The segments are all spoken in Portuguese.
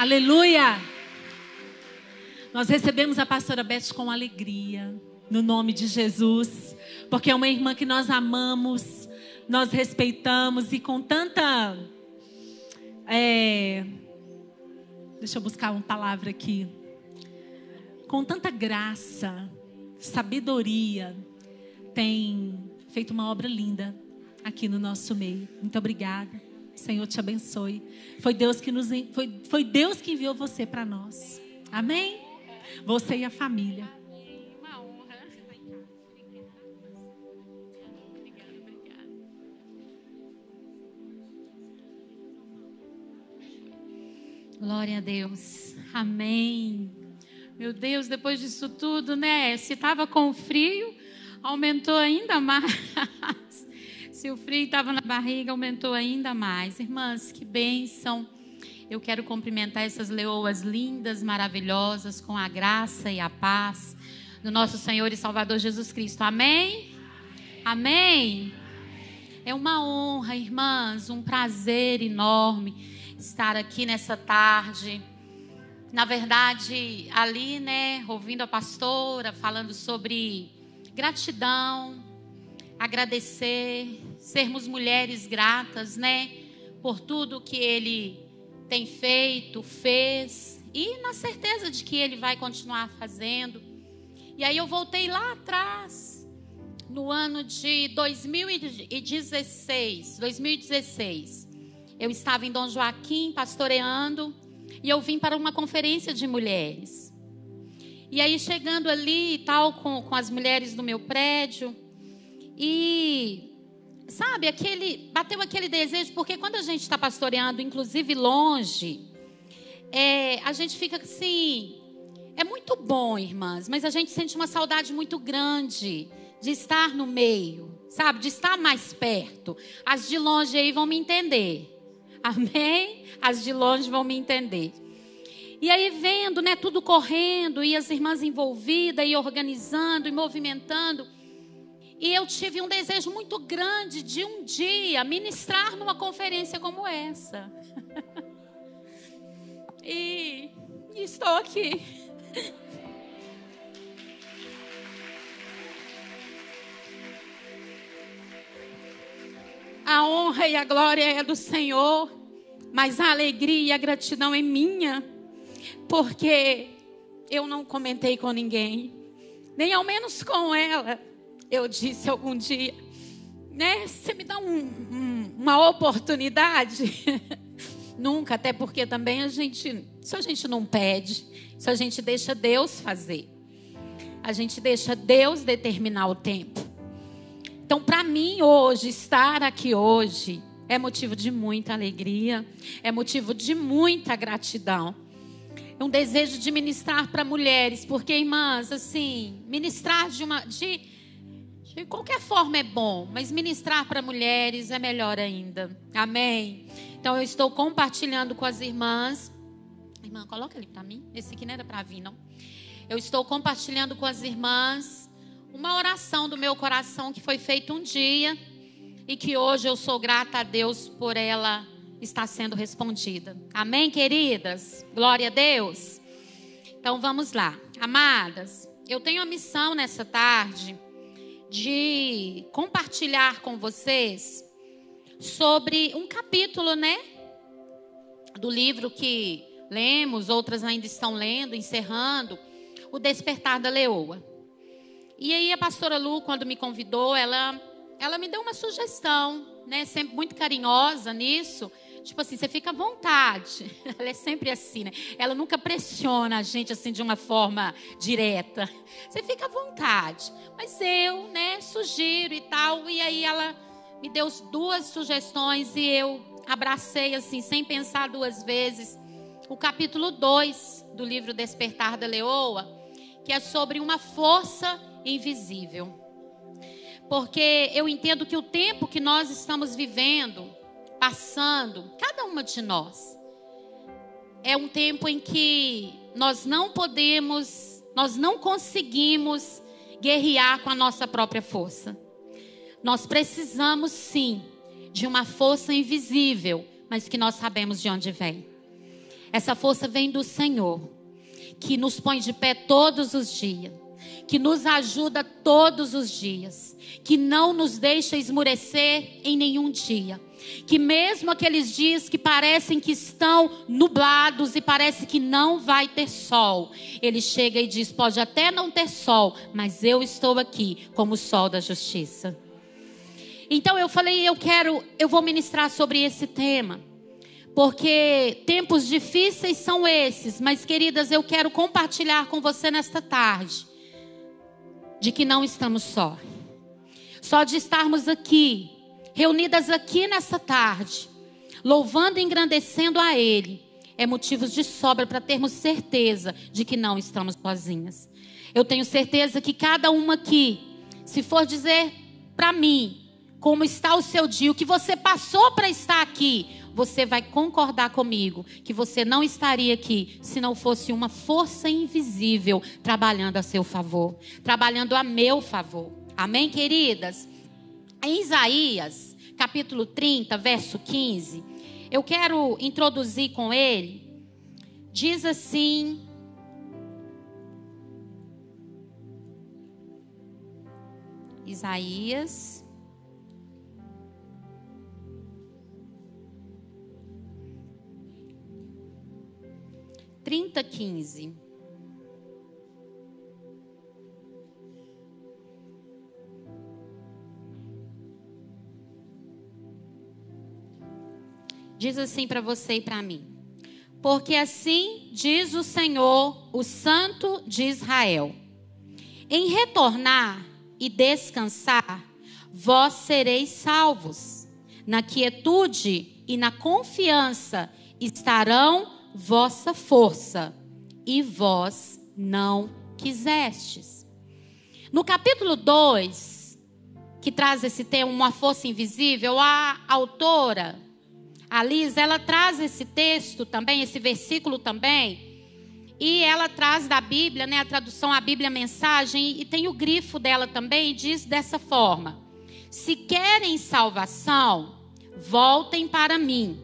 Aleluia! Nós recebemos a pastora Beth com alegria, no nome de Jesus, porque é uma irmã que nós amamos, nós respeitamos e com tanta. É, deixa eu buscar uma palavra aqui. Com tanta graça, sabedoria, tem feito uma obra linda aqui no nosso meio. Muito obrigada. Senhor te abençoe. Foi Deus que nos foi, foi Deus que enviou você para nós. Amém? Você e a família. Glória a Deus. Amém. Meu Deus, depois disso tudo, né? Se estava com frio, aumentou ainda mais. Se o frio estava na barriga, aumentou ainda mais. Irmãs, que bênção. Eu quero cumprimentar essas leoas lindas, maravilhosas, com a graça e a paz do nosso Senhor e Salvador Jesus Cristo. Amém? Amém? É uma honra, irmãs, um prazer enorme estar aqui nessa tarde. Na verdade, ali, né, ouvindo a pastora falando sobre gratidão, agradecer, sermos mulheres gratas, né? Por tudo que Ele tem feito, fez e na certeza de que Ele vai continuar fazendo. E aí eu voltei lá atrás, no ano de 2016, 2016. Eu estava em Dom Joaquim pastoreando e eu vim para uma conferência de mulheres. E aí chegando ali e tal com, com as mulheres do meu prédio, e sabe, aquele bateu aquele desejo, porque quando a gente está pastoreando, inclusive longe, é, a gente fica assim. É muito bom, irmãs, mas a gente sente uma saudade muito grande de estar no meio, sabe? De estar mais perto. As de longe aí vão me entender. Amém? As de longe vão me entender. E aí vendo, né, tudo correndo e as irmãs envolvidas e organizando e movimentando. E eu tive um desejo muito grande de um dia ministrar numa conferência como essa. e, estou aqui. A honra e a glória é do Senhor, mas a alegria e a gratidão é minha, porque eu não comentei com ninguém, nem ao menos com ela eu disse algum dia, né? Você me dá um, um, uma oportunidade? Nunca, até porque também a gente, se a gente não pede, se a gente deixa Deus fazer, a gente deixa Deus determinar o tempo. Então, para mim hoje, estar aqui hoje, é motivo de muita alegria, é motivo de muita gratidão. É um desejo de ministrar para mulheres, porque, irmãs, assim, ministrar de uma. De, de qualquer forma é bom, mas ministrar para mulheres é melhor ainda. Amém? Então eu estou compartilhando com as irmãs. Irmã, coloca ali para mim. Esse aqui não era para vir, não. Eu estou compartilhando com as irmãs uma oração do meu coração que foi feita um dia e que hoje eu sou grata a Deus por ela estar sendo respondida. Amém, queridas? Glória a Deus. Então vamos lá. Amadas, eu tenho a missão nessa tarde de compartilhar com vocês sobre um capítulo, né? Do livro que lemos, outras ainda estão lendo, encerrando, O Despertar da Leoa. E aí a pastora Lu, quando me convidou, ela, ela me deu uma sugestão, né? Sempre muito carinhosa nisso. Tipo assim, você fica à vontade. Ela é sempre assim, né? Ela nunca pressiona a gente assim de uma forma direta. Você fica à vontade. Mas eu, né, sugiro e tal. E aí ela me deu duas sugestões e eu abracei assim, sem pensar duas vezes, o capítulo 2 do livro Despertar da Leoa, que é sobre uma força invisível. Porque eu entendo que o tempo que nós estamos vivendo, passando, cada uma de nós, é um tempo em que nós não podemos, nós não conseguimos guerrear com a nossa própria força. Nós precisamos sim de uma força invisível, mas que nós sabemos de onde vem. Essa força vem do Senhor, que nos põe de pé todos os dias, que nos ajuda todos os dias, que não nos deixa esmurecer em nenhum dia. Que mesmo aqueles dias que parecem que estão nublados e parece que não vai ter sol, ele chega e diz: pode até não ter sol, mas eu estou aqui como o sol da justiça. Então eu falei, eu quero, eu vou ministrar sobre esse tema. Porque tempos difíceis são esses, mas queridas, eu quero compartilhar com você nesta tarde de que não estamos só. Só de estarmos aqui, reunidas aqui nessa tarde, louvando e engrandecendo a Ele, é motivo de sobra para termos certeza de que não estamos sozinhas. Eu tenho certeza que cada uma aqui, se for dizer para mim, como está o seu dia, o que você passou para estar aqui, você vai concordar comigo que você não estaria aqui se não fosse uma força invisível trabalhando a seu favor, trabalhando a meu favor. Amém, queridas? Em Isaías, capítulo 30, verso 15, eu quero introduzir com ele. Diz assim: Isaías trinta, quinze. Diz assim para você e para mim. Porque assim diz o Senhor, o Santo de Israel: em retornar e descansar, vós sereis salvos. Na quietude e na confiança estarão vossa força, e vós não quisestes. No capítulo 2, que traz esse tema, uma força invisível, a autora, a Liz, ela traz esse texto também, esse versículo também, e ela traz da Bíblia, né, a tradução à Bíblia mensagem, e tem o grifo dela também, e diz dessa forma: Se querem salvação, voltem para mim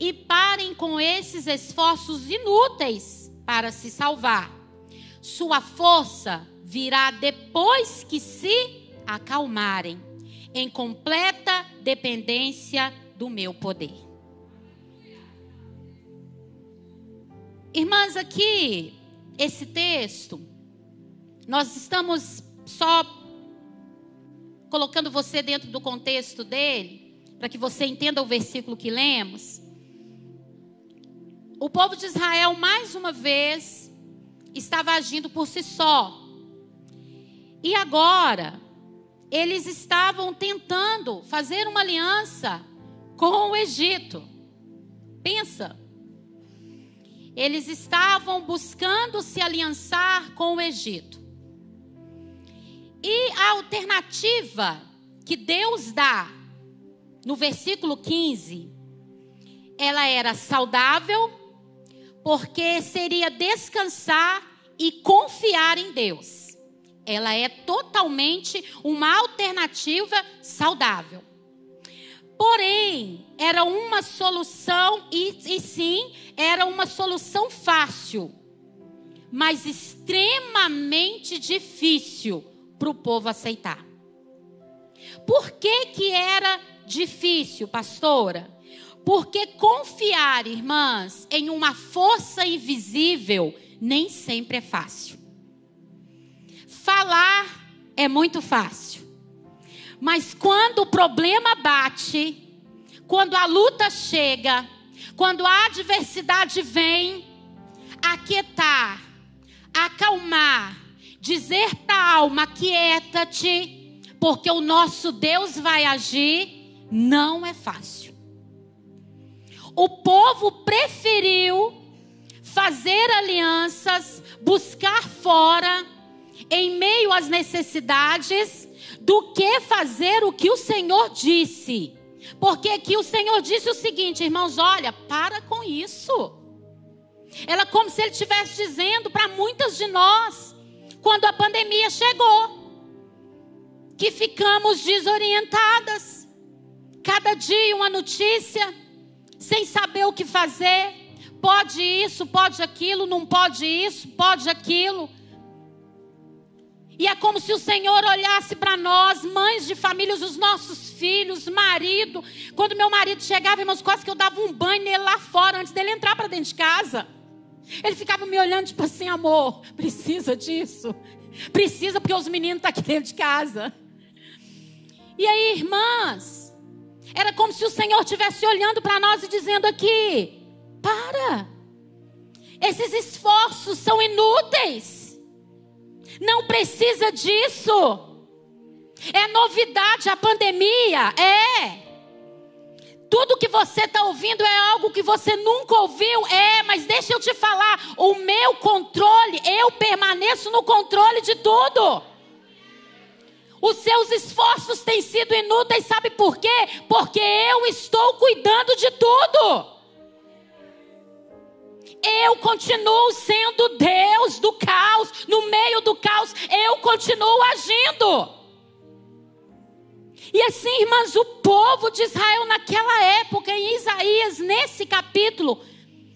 e parem com esses esforços inúteis para se salvar. Sua força virá depois que se acalmarem, em completa dependência do meu poder. Irmãs, aqui, esse texto, nós estamos só colocando você dentro do contexto dele, para que você entenda o versículo que lemos o povo de Israel, mais uma vez, estava agindo por si só. E agora, eles estavam tentando fazer uma aliança com o Egito. Pensa. Eles estavam buscando se aliançar com o Egito. E a alternativa que Deus dá no versículo 15, ela era saudável porque seria descansar e confiar em Deus. Ela é totalmente uma alternativa saudável. Porém, era uma solução, e, e sim, era uma solução fácil, mas extremamente difícil para o povo aceitar. Por que, que era difícil, pastora? Porque confiar, irmãs, em uma força invisível nem sempre é fácil. Falar é muito fácil. Mas quando o problema bate, quando a luta chega, quando a adversidade vem, aquietar, acalmar, dizer para a alma: quieta-te, porque o nosso Deus vai agir não é fácil. O povo preferiu fazer alianças, buscar fora, em meio às necessidades, do que fazer o que o Senhor disse. Porque aqui o Senhor disse o seguinte, irmãos: olha, para com isso. Ela como se ele estivesse dizendo para muitas de nós, quando a pandemia chegou, que ficamos desorientadas. Cada dia uma notícia, sem saber o que fazer. Pode isso, pode aquilo, não pode isso, pode aquilo. E é como se o Senhor olhasse para nós, mães de famílias, os nossos filhos, marido. Quando meu marido chegava, irmãos, quase que eu dava um banho nele lá fora, antes dele entrar para dentro de casa. Ele ficava me olhando, tipo assim, amor, precisa disso. Precisa, porque os meninos estão tá aqui dentro de casa. E aí, irmãs, era como se o Senhor estivesse olhando para nós e dizendo aqui: para, esses esforços são inúteis. Não precisa disso. É novidade a pandemia? É. Tudo que você está ouvindo é algo que você nunca ouviu? É, mas deixa eu te falar: o meu controle, eu permaneço no controle de tudo. Os seus esforços têm sido inúteis, sabe por quê? Porque eu estou cuidando de tudo eu continuo sendo Deus do caos, no meio do caos, eu continuo agindo. E assim, irmãs, o povo de Israel naquela época, em Isaías, nesse capítulo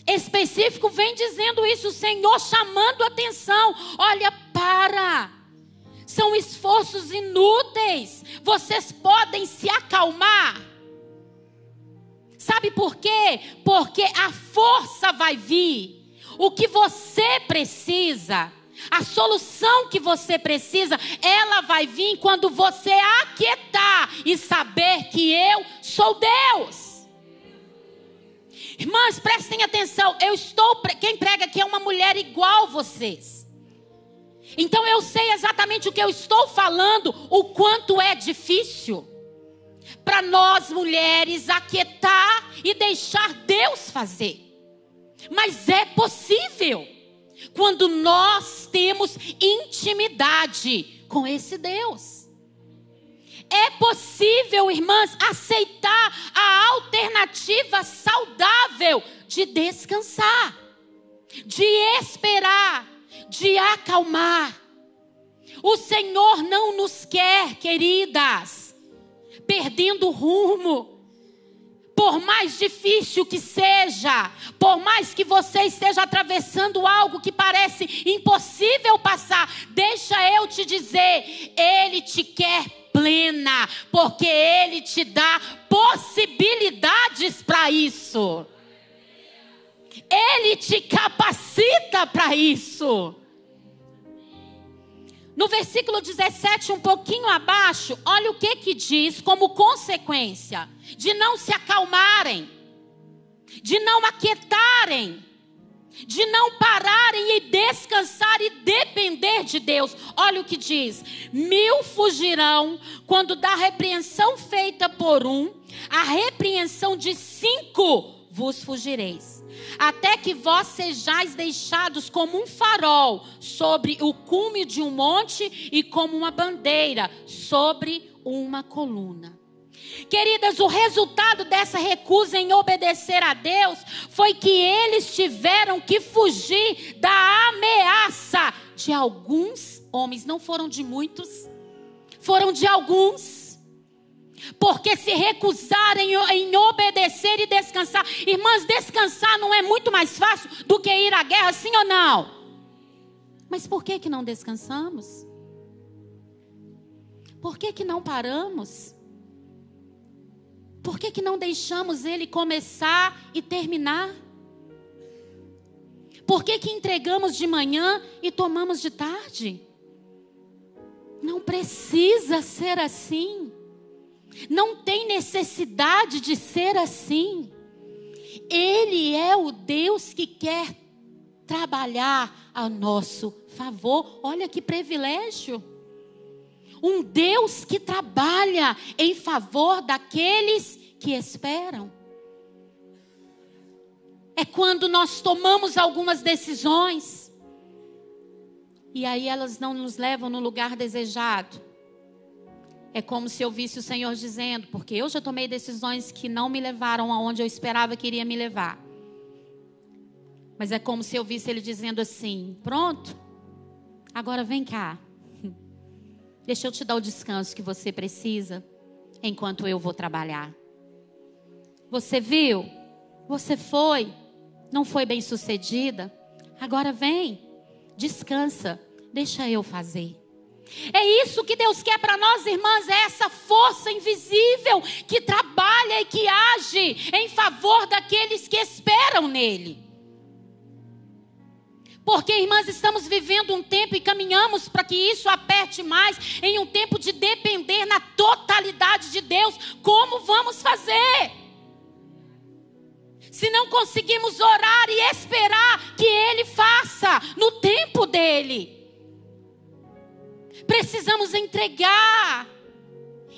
específico, vem dizendo isso, o Senhor chamando atenção: olha, para, são esforços inúteis, vocês podem se acalmar. Sabe por quê? Porque a força vai vir. O que você precisa, a solução que você precisa, ela vai vir quando você aquietar e saber que eu sou Deus. Irmãs, prestem atenção. Eu estou, quem prega aqui é uma mulher igual vocês. Então eu sei exatamente o que eu estou falando, o quanto é difícil para nós mulheres aquietar e deixar Deus fazer. Mas é possível quando nós temos intimidade com esse Deus. É possível, irmãs, aceitar a alternativa saudável de descansar, de esperar, de acalmar. O Senhor não nos quer, queridas, perdendo o rumo. Por mais difícil que seja, por mais que você esteja atravessando algo que parece impossível passar, deixa eu te dizer, Ele te quer plena, porque Ele te dá possibilidades para isso. Ele te capacita para isso. No versículo 17, um pouquinho abaixo, olha o que que diz como consequência de não se acalmarem, de não aquietarem, de não pararem e descansar e depender de Deus. Olha o que diz: mil fugirão quando da repreensão feita por um, a repreensão de cinco vos fugireis até que vós sejais deixados como um farol sobre o cume de um monte e como uma bandeira sobre uma coluna. Queridas, o resultado dessa recusa em obedecer a Deus foi que eles tiveram que fugir da ameaça de alguns homens, não foram de muitos, foram de alguns porque se recusarem em obedecer e descansar, irmãs, descansar não é muito mais fácil do que ir à guerra, sim ou não? Mas por que que não descansamos? Por que que não paramos? Por que que não deixamos ele começar e terminar? Por que que entregamos de manhã e tomamos de tarde? Não precisa ser assim. Não tem necessidade de ser assim. Ele é o Deus que quer trabalhar a nosso favor. Olha que privilégio. Um Deus que trabalha em favor daqueles que esperam. É quando nós tomamos algumas decisões e aí elas não nos levam no lugar desejado. É como se eu visse o Senhor dizendo, porque eu já tomei decisões que não me levaram aonde eu esperava que iria me levar. Mas é como se eu visse ele dizendo assim: pronto, agora vem cá. Deixa eu te dar o descanso que você precisa enquanto eu vou trabalhar. Você viu? Você foi? Não foi bem sucedida? Agora vem, descansa, deixa eu fazer. É isso que Deus quer para nós, irmãs, é essa força invisível que trabalha e que age em favor daqueles que esperam nele. Porque, irmãs, estamos vivendo um tempo e caminhamos para que isso aperte mais em um tempo de depender na totalidade de Deus. Como vamos fazer? Se não conseguimos orar e esperar que Ele faça no tempo dele, precisamos entregar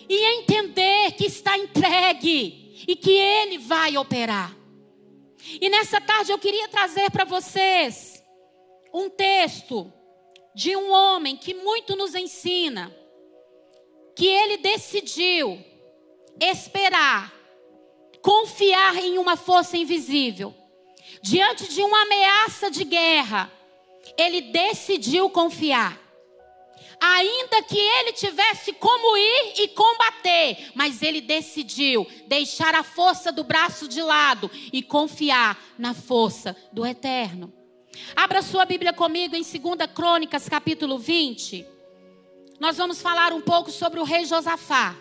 e entender que está entregue e que Ele vai operar. E nessa tarde eu queria trazer para vocês um texto de um homem que muito nos ensina, que ele decidiu esperar, confiar em uma força invisível. Diante de uma ameaça de guerra, ele decidiu confiar. Ainda que ele tivesse como ir e combater, mas ele decidiu deixar a força do braço de lado e confiar na força do eterno. Abra sua Bíblia comigo em 2 Crônicas, capítulo 20. Nós vamos falar um pouco sobre o rei Josafá.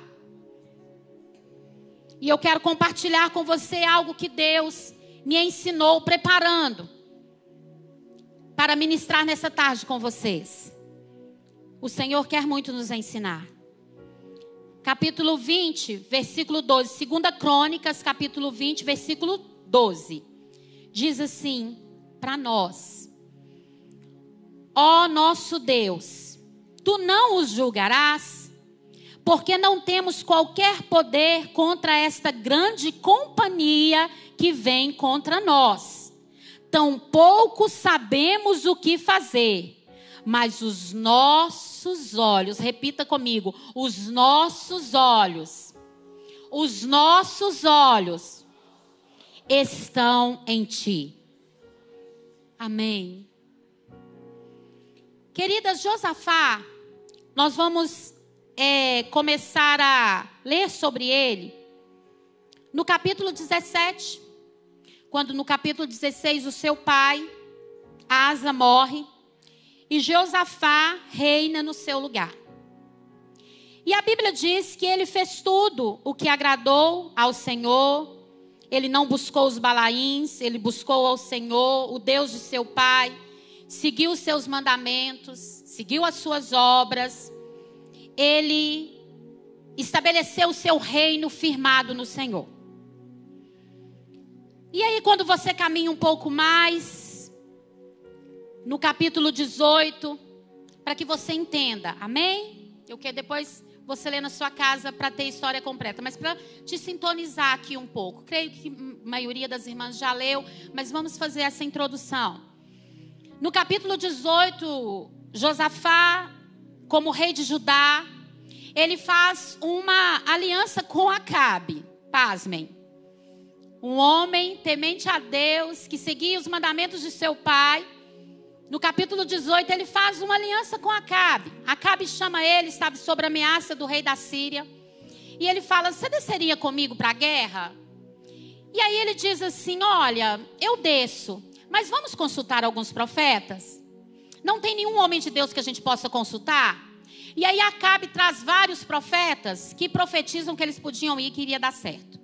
E eu quero compartilhar com você algo que Deus me ensinou preparando para ministrar nessa tarde com vocês. O Senhor quer muito nos ensinar. Capítulo 20, versículo 12. 2 Crônicas, capítulo 20, versículo 12. Diz assim: para nós. Ó nosso Deus, tu não os julgarás, porque não temos qualquer poder contra esta grande companhia que vem contra nós. Tampouco sabemos o que fazer, mas os nossos olhos, repita comigo, os nossos olhos, os nossos olhos estão em ti. Amém. Queridas, Josafá, nós vamos é, começar a ler sobre ele no capítulo 17, quando no capítulo 16 o seu pai, Asa, morre e Josafá reina no seu lugar. E a Bíblia diz que ele fez tudo o que agradou ao Senhor, ele não buscou os balaíns, ele buscou ao Senhor, o Deus de seu pai, seguiu os seus mandamentos, seguiu as suas obras. Ele estabeleceu o seu reino firmado no Senhor. E aí, quando você caminha um pouco mais, no capítulo 18, para que você entenda, amém? Eu quero depois você lê na sua casa para ter história completa, mas para te sintonizar aqui um pouco. Creio que a maioria das irmãs já leu, mas vamos fazer essa introdução. No capítulo 18, Josafá, como rei de Judá, ele faz uma aliança com Acabe. Pasmem. Um homem temente a Deus, que seguia os mandamentos de seu pai no capítulo 18, ele faz uma aliança com Acabe. Acabe chama ele, estava sob ameaça do rei da Síria. E ele fala: Você desceria comigo para a guerra? E aí ele diz assim: Olha, eu desço, mas vamos consultar alguns profetas? Não tem nenhum homem de Deus que a gente possa consultar? E aí Acabe traz vários profetas que profetizam que eles podiam ir e que iria dar certo.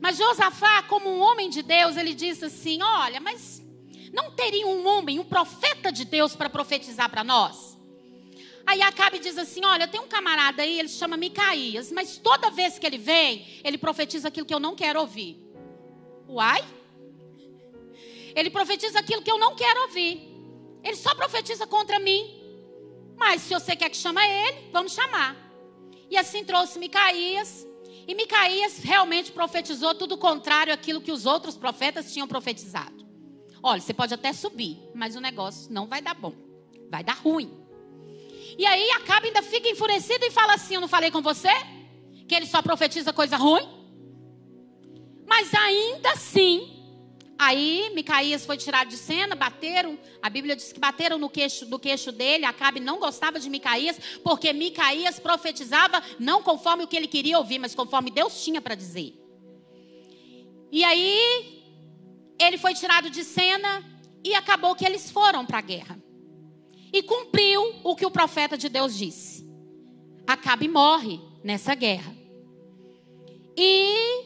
Mas Josafá, como um homem de Deus, ele diz assim: Olha, mas não teria um homem, um profeta de Deus para profetizar para nós? Aí Acabe diz assim: Olha, tem um camarada aí, ele se chama Micaías, mas toda vez que ele vem, ele profetiza aquilo que eu não quero ouvir. Uai? Ele profetiza aquilo que eu não quero ouvir. Ele só profetiza contra mim. Mas se você quer que chame ele, vamos chamar. E assim trouxe Micaías. E Micaías realmente profetizou tudo contrário àquilo que os outros profetas tinham profetizado. Olha, você pode até subir, mas o negócio não vai dar bom. Vai dar ruim. E aí acaba ainda fica enfurecido e fala assim: Eu não falei com você? Que ele só profetiza coisa ruim? Mas ainda assim, Aí Micaías foi tirado de cena, bateram. A Bíblia diz que bateram no queixo, do queixo dele. Acabe não gostava de Micaías, porque Micaías profetizava não conforme o que ele queria ouvir, mas conforme Deus tinha para dizer. E aí ele foi tirado de cena e acabou que eles foram para a guerra. E cumpriu o que o profeta de Deus disse. Acabe morre nessa guerra. E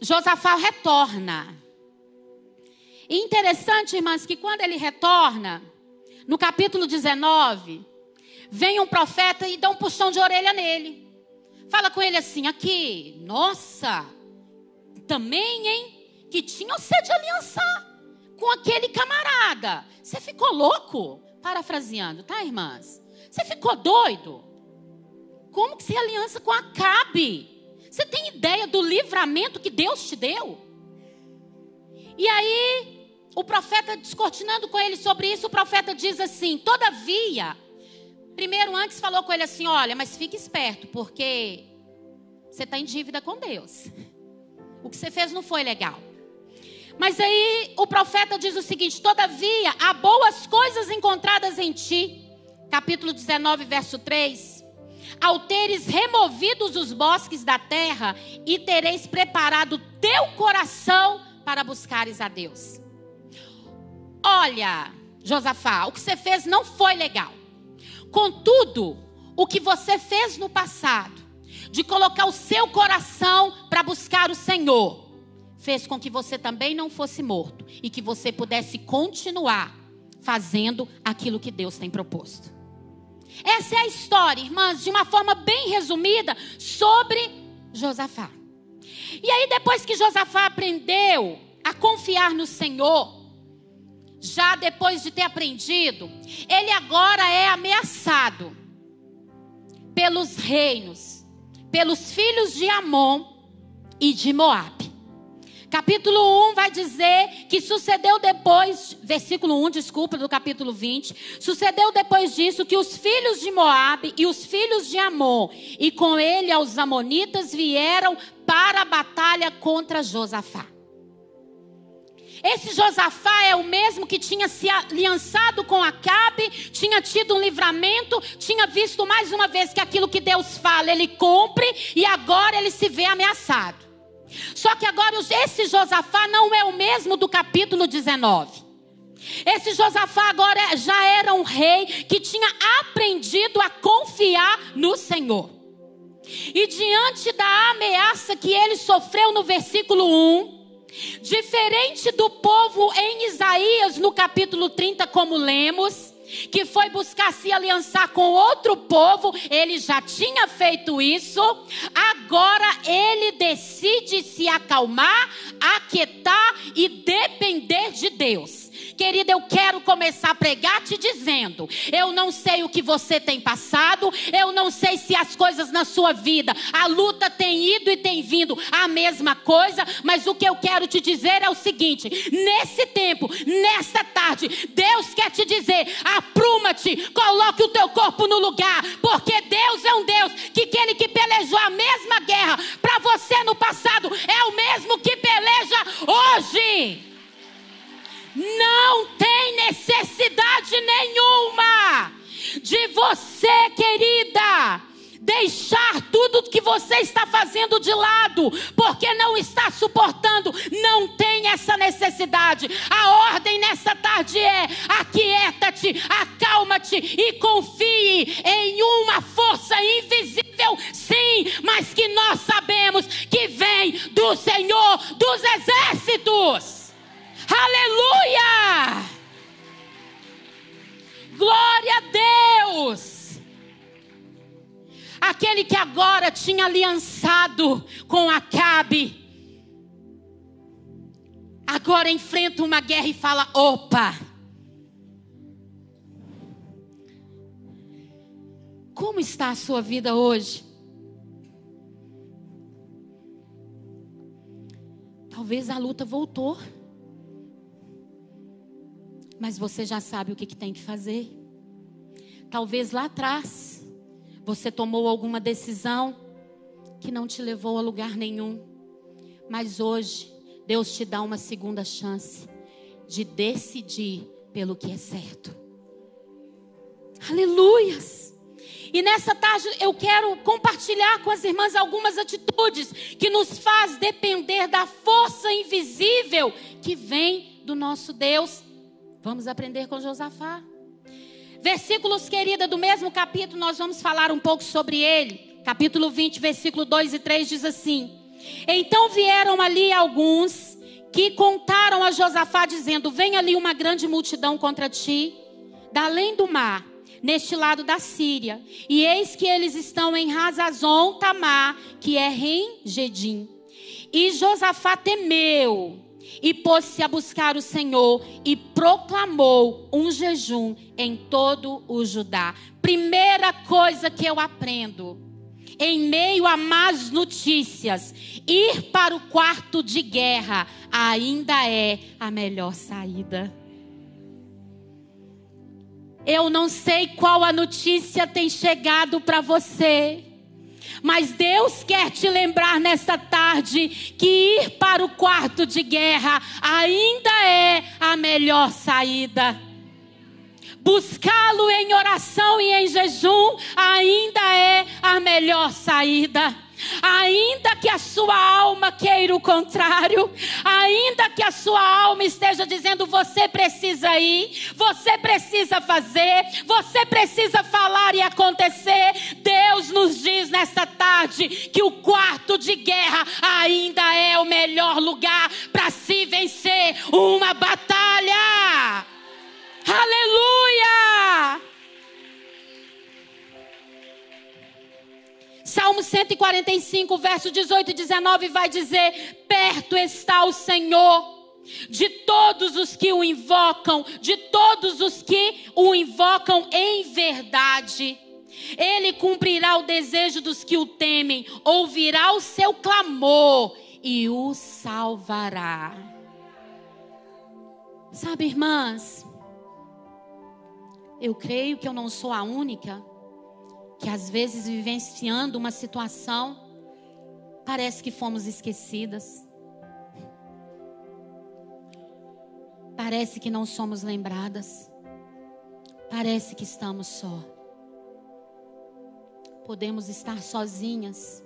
Josafá retorna. E interessante, irmãs, que quando ele retorna, no capítulo 19, vem um profeta e dá um puxão de orelha nele. Fala com ele assim: aqui, nossa, também, hein? Que tinha você de aliançar com aquele camarada. Você ficou louco? Parafraseando, tá, irmãs? Você ficou doido? Como que você aliança com Acabe? Você tem ideia do livramento que Deus te deu? E aí, o profeta descortinando com ele sobre isso, o profeta diz assim: Todavia, primeiro antes falou com ele assim: Olha, mas fique esperto, porque você está em dívida com Deus. O que você fez não foi legal. Mas aí o profeta diz o seguinte: Todavia, há boas coisas encontradas em ti. Capítulo 19, verso 3 ao teres removidos os bosques da terra e tereis preparado teu coração para buscares a Deus. Olha, Josafá, o que você fez não foi legal. Contudo, o que você fez no passado, de colocar o seu coração para buscar o Senhor, fez com que você também não fosse morto e que você pudesse continuar fazendo aquilo que Deus tem proposto. Essa é a história, irmãs, de uma forma bem resumida sobre Josafá. E aí, depois que Josafá aprendeu a confiar no Senhor, já depois de ter aprendido, ele agora é ameaçado pelos reinos, pelos filhos de Amon e de Moabe. Capítulo 1 vai dizer que sucedeu depois, versículo 1, desculpa, do capítulo 20. Sucedeu depois disso que os filhos de Moabe e os filhos de Amon, e com ele aos amonitas, vieram para a batalha contra Josafá. Esse Josafá é o mesmo que tinha se aliançado com Acabe, tinha tido um livramento, tinha visto mais uma vez que aquilo que Deus fala, ele cumpre, e agora ele se vê ameaçado. Só que agora esse Josafá não é o mesmo do capítulo 19. Esse Josafá agora já era um rei que tinha aprendido a confiar no Senhor. E diante da ameaça que ele sofreu no versículo 1, diferente do povo em Isaías no capítulo 30, como lemos, que foi buscar se aliançar com outro povo, ele já tinha feito isso, agora ele decide se acalmar, aquietar e depender de Deus. Querida, eu quero começar a pregar te dizendo: eu não sei o que você tem passado, eu não sei se as coisas na sua vida, a luta tem ido e tem vindo a mesma coisa, mas o que eu quero te dizer é o seguinte: nesse tempo, nesta tarde, Deus quer te dizer: apruma-te, coloque o teu corpo no lugar, porque Deus é um Deus que aquele que pelejou a mesma guerra para você no passado é o mesmo que peleja hoje. Não tem necessidade nenhuma de você, querida, deixar tudo que você está fazendo de lado, porque não está suportando, não tem essa necessidade. A ordem nessa tarde é: aquieta-te, acalma-te e confie em uma força invisível, sim, mas que nós sabemos que vem do Senhor dos exércitos. Aleluia! Glória a Deus! Aquele que agora tinha aliançado com Acabe, agora enfrenta uma guerra e fala: opa, Como está a sua vida hoje? Talvez a luta voltou. Mas você já sabe o que, que tem que fazer. Talvez lá atrás você tomou alguma decisão que não te levou a lugar nenhum. Mas hoje Deus te dá uma segunda chance de decidir pelo que é certo. Aleluias! E nessa tarde eu quero compartilhar com as irmãs algumas atitudes que nos faz depender da força invisível que vem do nosso Deus. Vamos aprender com Josafá. Versículos, querida, do mesmo capítulo, nós vamos falar um pouco sobre ele. Capítulo 20, versículo 2 e 3 diz assim: Então vieram ali alguns que contaram a Josafá, dizendo: Vem ali uma grande multidão contra ti, da além do mar neste lado da Síria. E eis que eles estão em Razazon Tamar, que é Rem-Gedim. E Josafá temeu e pôs-se a buscar o Senhor e proclamou um jejum em todo o Judá. Primeira coisa que eu aprendo, em meio a más notícias, ir para o quarto de guerra ainda é a melhor saída. Eu não sei qual a notícia tem chegado para você. Mas Deus quer te lembrar nesta tarde que ir para o quarto de guerra ainda é a melhor saída. Buscá-lo em oração e em jejum ainda é a melhor saída. Ainda que a sua alma queira o contrário, ainda que a sua alma esteja dizendo você precisa ir, você precisa fazer, você precisa falar e acontecer, Deus nos diz nesta tarde que o quarto de guerra ainda é o melhor lugar para se vencer uma batalha. Aleluia! Salmo 145, verso 18 e 19 vai dizer: Perto está o Senhor de todos os que o invocam, de todos os que o invocam em verdade. Ele cumprirá o desejo dos que o temem, ouvirá o seu clamor e o salvará. Sabe, irmãs, eu creio que eu não sou a única que às vezes vivenciando uma situação, parece que fomos esquecidas. Parece que não somos lembradas. Parece que estamos só. Podemos estar sozinhas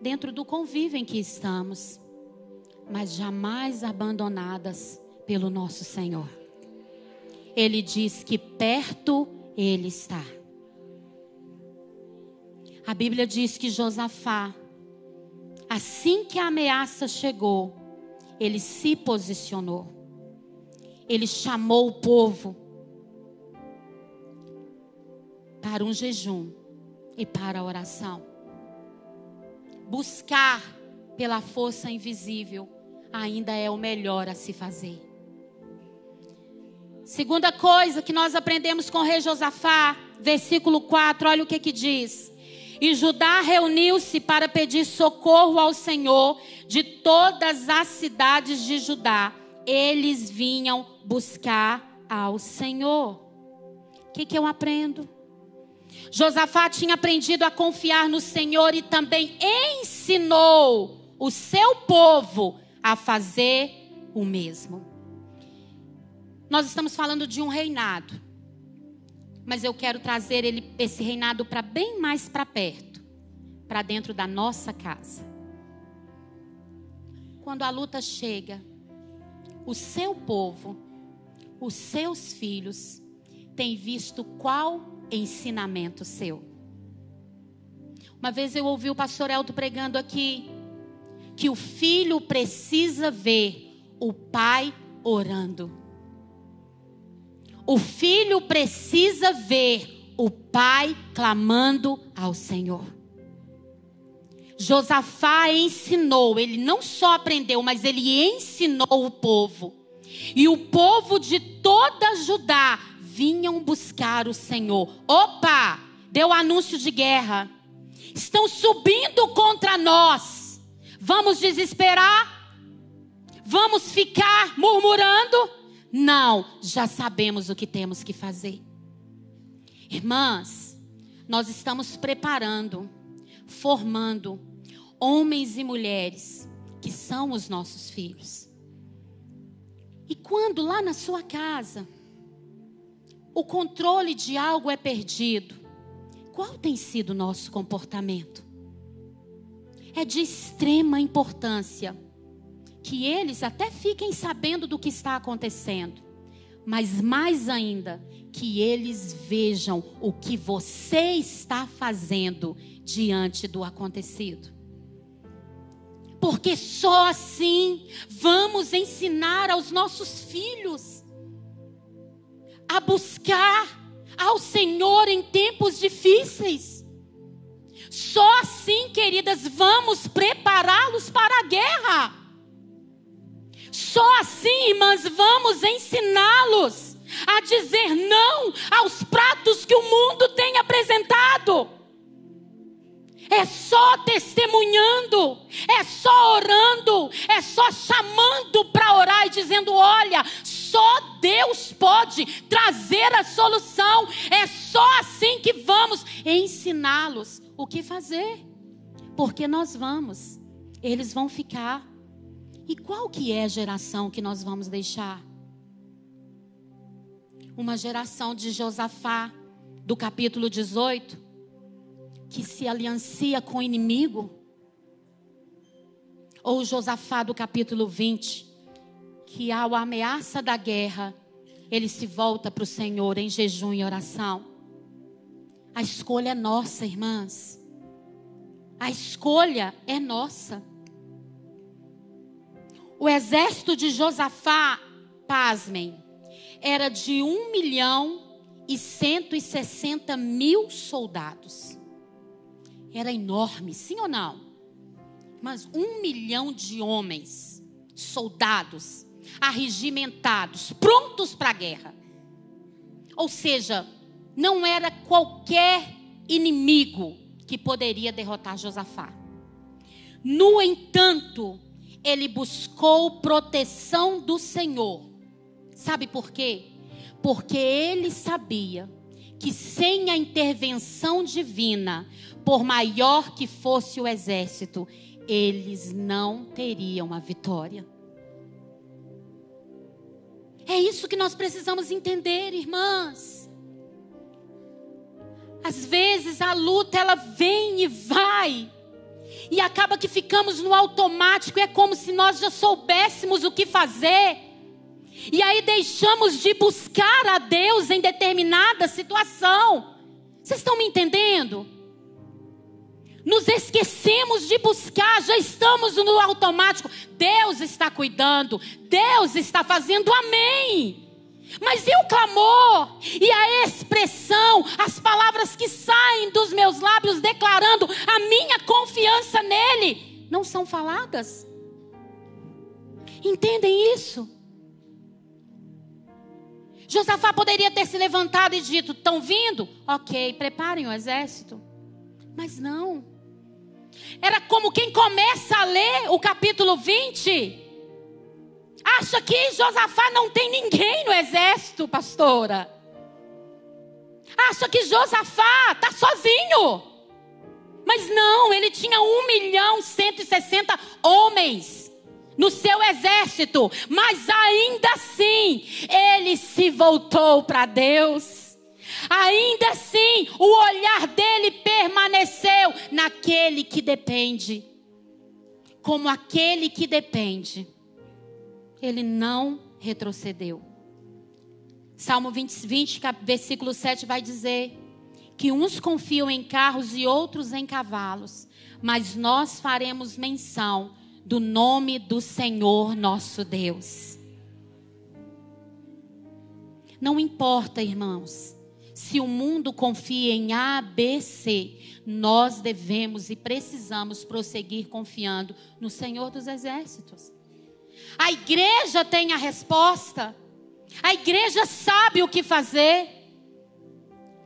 dentro do convívio em que estamos, mas jamais abandonadas pelo nosso Senhor. Ele diz que perto ele está. A Bíblia diz que Josafá, assim que a ameaça chegou, ele se posicionou. Ele chamou o povo para um jejum e para a oração. Buscar pela força invisível ainda é o melhor a se fazer. Segunda coisa que nós aprendemos com o rei Josafá, versículo 4, olha o que que diz. E Judá reuniu-se para pedir socorro ao Senhor de todas as cidades de Judá. Eles vinham buscar ao Senhor. O que, que eu aprendo? Josafá tinha aprendido a confiar no Senhor e também ensinou o seu povo a fazer o mesmo. Nós estamos falando de um reinado mas eu quero trazer ele, esse reinado para bem mais para perto, para dentro da nossa casa. Quando a luta chega, o seu povo, os seus filhos, têm visto qual ensinamento seu. Uma vez eu ouvi o pastor Elton pregando aqui que o filho precisa ver o pai orando. O filho precisa ver o pai clamando ao Senhor. Josafá ensinou, ele não só aprendeu, mas ele ensinou o povo. E o povo de toda Judá vinham buscar o Senhor. Opa! deu anúncio de guerra. Estão subindo contra nós. Vamos desesperar? Vamos ficar murmurando? Não, já sabemos o que temos que fazer. Irmãs, nós estamos preparando, formando homens e mulheres que são os nossos filhos. E quando lá na sua casa o controle de algo é perdido, qual tem sido o nosso comportamento? É de extrema importância que eles até fiquem sabendo do que está acontecendo, mas mais ainda, que eles vejam o que você está fazendo diante do acontecido. Porque só assim vamos ensinar aos nossos filhos a buscar ao Senhor em tempos difíceis. Só assim, queridas, vamos prepará-los para a guerra. Só assim, irmãs, vamos ensiná-los a dizer não aos pratos que o mundo tem apresentado. É só testemunhando, é só orando, é só chamando para orar e dizendo: olha, só Deus pode trazer a solução. É só assim que vamos ensiná-los o que fazer. Porque nós vamos, eles vão ficar. E qual que é a geração que nós vamos deixar? Uma geração de Josafá, do capítulo 18, que se aliancia com o inimigo. Ou Josafá, do capítulo 20, que ao ameaça da guerra, ele se volta para o Senhor em jejum e oração. A escolha é nossa, irmãs. A escolha é nossa. O exército de Josafá, pasmem, era de 1 milhão e 160 mil soldados. Era enorme, sim ou não? Mas um milhão de homens, soldados, arregimentados, prontos para a guerra. Ou seja, não era qualquer inimigo que poderia derrotar Josafá. No entanto, ele buscou proteção do Senhor Sabe por quê? Porque ele sabia que sem a intervenção divina, por maior que fosse o exército, eles não teriam a vitória. É isso que nós precisamos entender, irmãs. Às vezes a luta ela vem e vai. E acaba que ficamos no automático, é como se nós já soubéssemos o que fazer. E aí deixamos de buscar a Deus em determinada situação. Vocês estão me entendendo? Nos esquecemos de buscar, já estamos no automático. Deus está cuidando, Deus está fazendo, amém. Mas e o clamor, e a expressão, as palavras que saem dos meus lábios declarando a minha confiança nele, não são faladas? Entendem isso? Josafá poderia ter se levantado e dito: estão vindo? Ok, preparem o exército. Mas não. Era como quem começa a ler o capítulo 20. Acha que Josafá não tem ninguém no exército, pastora. Acha que Josafá está sozinho. Mas não, ele tinha 1 milhão e 160 homens no seu exército, mas ainda assim ele se voltou para Deus. Ainda assim, o olhar dele permaneceu naquele que depende. Como aquele que depende, ele não retrocedeu. Salmo 20, 20, versículo 7 vai dizer que uns confiam em carros e outros em cavalos, mas nós faremos menção do nome do Senhor nosso Deus. Não importa, irmãos, se o mundo confia em A, B, C, nós devemos e precisamos prosseguir confiando no Senhor dos Exércitos. A igreja tem a resposta, a igreja sabe o que fazer.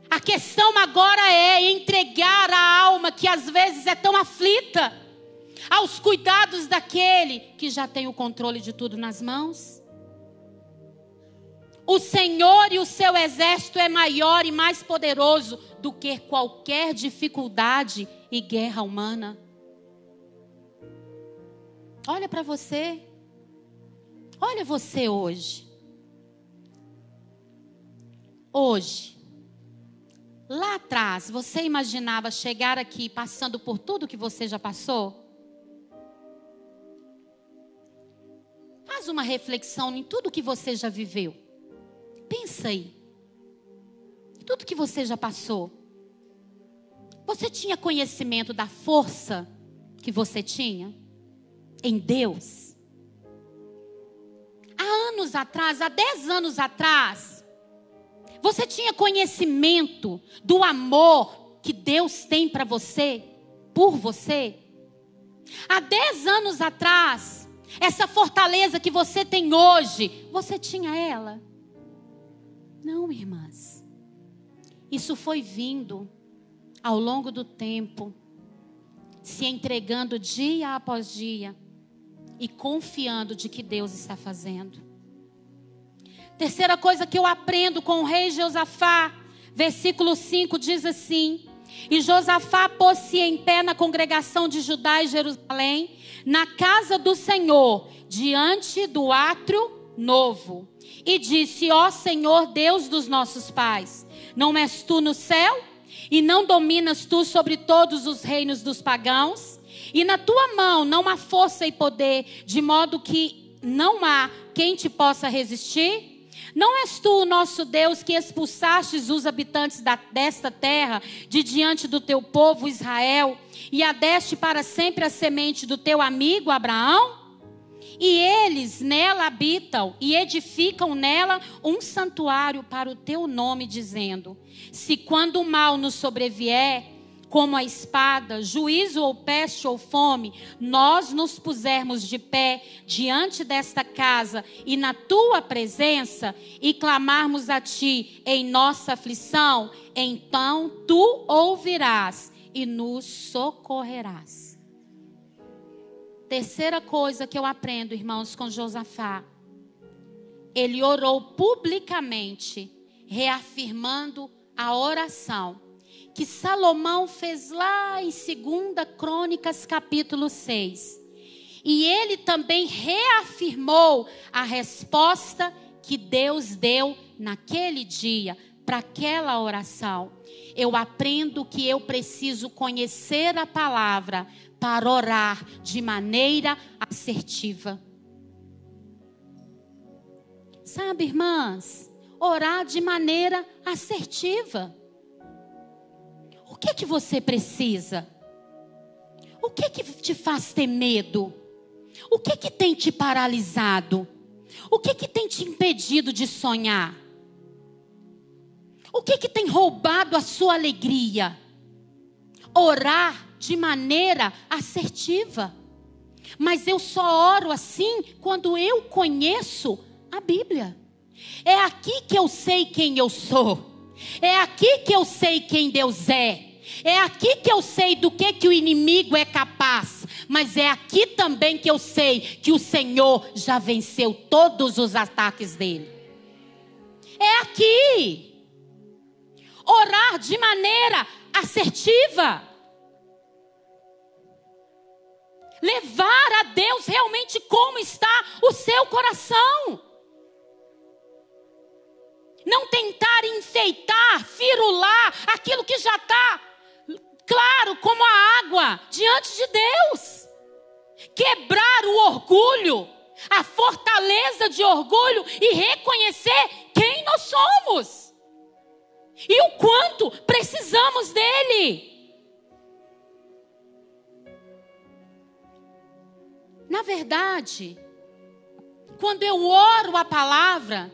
A questão agora é entregar a alma que às vezes é tão aflita aos cuidados daquele que já tem o controle de tudo nas mãos. O Senhor e o seu exército é maior e mais poderoso do que qualquer dificuldade e guerra humana. Olha para você. Olha você hoje. Hoje. Lá atrás, você imaginava chegar aqui passando por tudo que você já passou? Faz uma reflexão em tudo que você já viveu. Pensa aí. Tudo que você já passou. Você tinha conhecimento da força que você tinha em Deus? Anos atrás, há dez anos atrás, você tinha conhecimento do amor que Deus tem para você, por você? Há dez anos atrás, essa fortaleza que você tem hoje, você tinha ela? Não, irmãs. Isso foi vindo ao longo do tempo, se entregando dia após dia e confiando de que Deus está fazendo. Terceira coisa que eu aprendo com o rei Josafá, versículo 5 diz assim: E Josafá pôs-se em pé na congregação de Judá e Jerusalém, na casa do Senhor, diante do átrio novo, e disse: Ó Senhor Deus dos nossos pais, não és tu no céu? E não dominas tu sobre todos os reinos dos pagãos? E na tua mão não há força e poder, de modo que não há quem te possa resistir? Não és tu o nosso Deus que expulsastes os habitantes da, desta terra de diante do teu povo Israel e adeste para sempre a semente do teu amigo Abraão? E eles nela habitam e edificam nela um santuário para o teu nome, dizendo: Se quando o mal nos sobrevier, como a espada, juízo ou peste ou fome, nós nos pusermos de pé diante desta casa e na tua presença e clamarmos a ti em nossa aflição, então tu ouvirás e nos socorrerás. Terceira coisa que eu aprendo, irmãos, com Josafá. Ele orou publicamente, reafirmando a oração que Salomão fez lá em 2 Crônicas, capítulo 6. E ele também reafirmou a resposta que Deus deu naquele dia para aquela oração. Eu aprendo que eu preciso conhecer a palavra para orar de maneira assertiva. Sabe, irmãs, orar de maneira assertiva. Que é que você precisa? O que é que te faz ter medo? O que é que tem te paralisado? O que que tem te impedido de sonhar? O que que tem roubado a sua alegria? Orar de maneira assertiva. Mas eu só oro assim quando eu conheço a Bíblia. É aqui que eu sei quem eu sou. É aqui que eu sei quem Deus é. É aqui que eu sei do que, que o inimigo é capaz. Mas é aqui também que eu sei que o Senhor já venceu todos os ataques dele. É aqui. Orar de maneira assertiva. Levar a Deus realmente como está o seu coração. Enfeitar, firular aquilo que já está claro como a água diante de Deus. Quebrar o orgulho, a fortaleza de orgulho e reconhecer quem nós somos e o quanto precisamos dele. Na verdade, quando eu oro a palavra,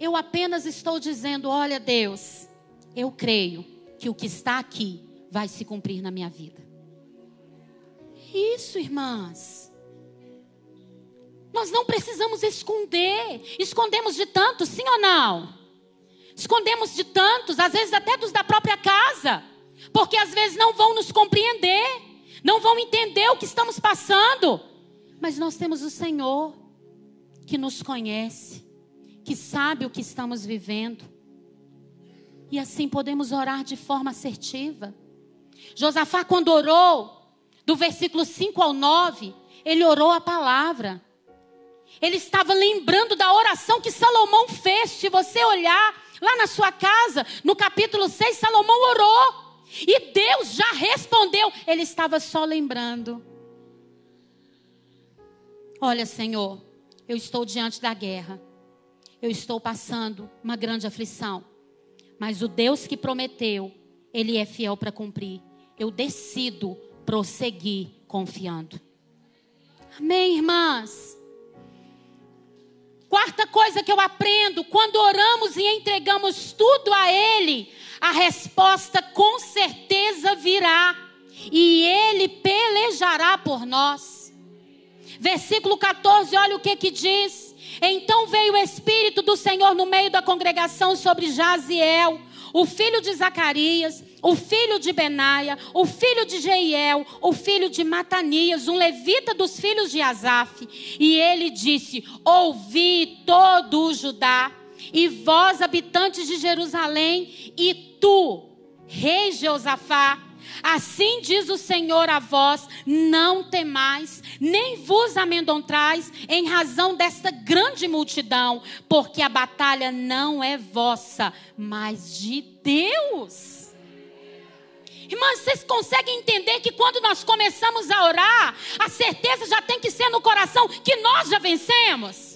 eu apenas estou dizendo: olha, Deus, eu creio que o que está aqui vai se cumprir na minha vida. Isso, irmãs. Nós não precisamos esconder. Escondemos de tanto, sim ou não? Escondemos de tantos, às vezes até dos da própria casa, porque às vezes não vão nos compreender, não vão entender o que estamos passando. Mas nós temos o Senhor que nos conhece, que sabe o que estamos vivendo. E assim podemos orar de forma assertiva. Josafá, quando orou, do versículo 5 ao 9, ele orou a palavra. Ele estava lembrando da oração que Salomão fez. Se você olhar lá na sua casa, no capítulo 6, Salomão orou. E Deus já respondeu. Ele estava só lembrando. Olha, Senhor, eu estou diante da guerra. Eu estou passando uma grande aflição. Mas o Deus que prometeu, Ele é fiel para cumprir. Eu decido prosseguir confiando. Amém, irmãs? Quarta coisa que eu aprendo: quando oramos e entregamos tudo a Ele, a resposta com certeza virá. E Ele pelejará por nós. Versículo 14, olha o que que diz. Então veio o Espírito do Senhor no meio da congregação sobre Jaziel, o filho de Zacarias, o filho de Benaia, o filho de Jeiel, o filho de Matanias, um levita dos filhos de Asaf. E ele disse: Ouvi todo o Judá, e vós, habitantes de Jerusalém, e tu, rei Jeosafá, Assim diz o Senhor a vós: não temais, nem vos amedrontais em razão desta grande multidão, porque a batalha não é vossa, mas de Deus. Irmãs, vocês conseguem entender que quando nós começamos a orar, a certeza já tem que ser no coração que nós já vencemos?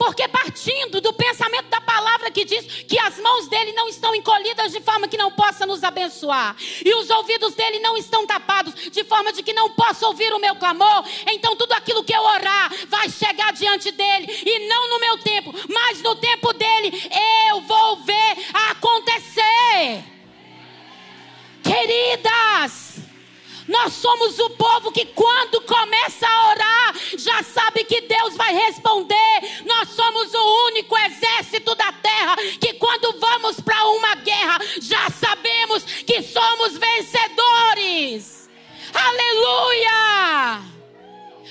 Porque partindo do pensamento da palavra que diz que as mãos dele não estão encolhidas de forma que não possa nos abençoar, e os ouvidos dele não estão tapados de forma de que não possa ouvir o meu clamor, então tudo aquilo que eu orar vai chegar diante dele, e não no meu tempo, mas no tempo dele, eu vou ver acontecer. Queridas, nós somos o povo que, quando começa a orar, já sabe que Deus vai responder. Nós somos o único exército da terra que, quando vamos para uma guerra, já sabemos que somos vencedores. Aleluia!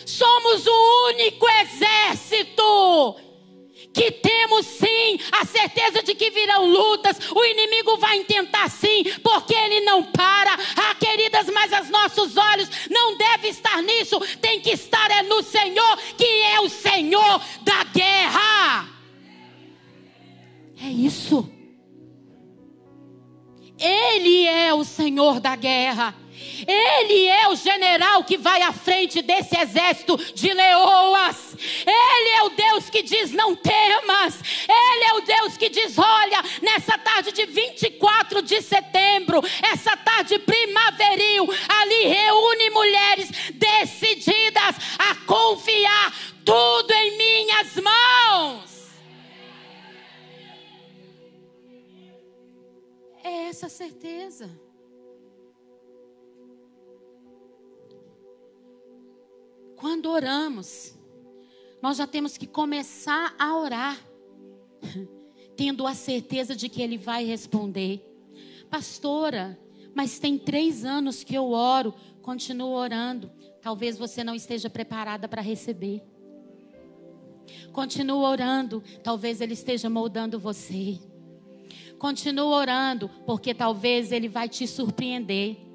Somos o único exército que temos sim a certeza de que virão lutas, o inimigo vai tentar sim, porque ele não para. Ah, queridas, mas os nossos olhos não devem estar nisso, tem que estar é no Senhor, que é o Senhor da guerra. É isso. Ele é o Senhor da guerra. Ele é o general que vai à frente desse exército de leoas. Ele é o Deus que diz: não temas. Ele é o Deus que diz: olha, nessa tarde de 24 de setembro, essa tarde primaveril, ali reúne mulheres decididas a confiar tudo em minhas mãos. É essa certeza. Quando oramos, nós já temos que começar a orar, tendo a certeza de que Ele vai responder. Pastora, mas tem três anos que eu oro, continuo orando. Talvez você não esteja preparada para receber. Continua orando, talvez Ele esteja moldando você. Continua orando, porque talvez Ele vai te surpreender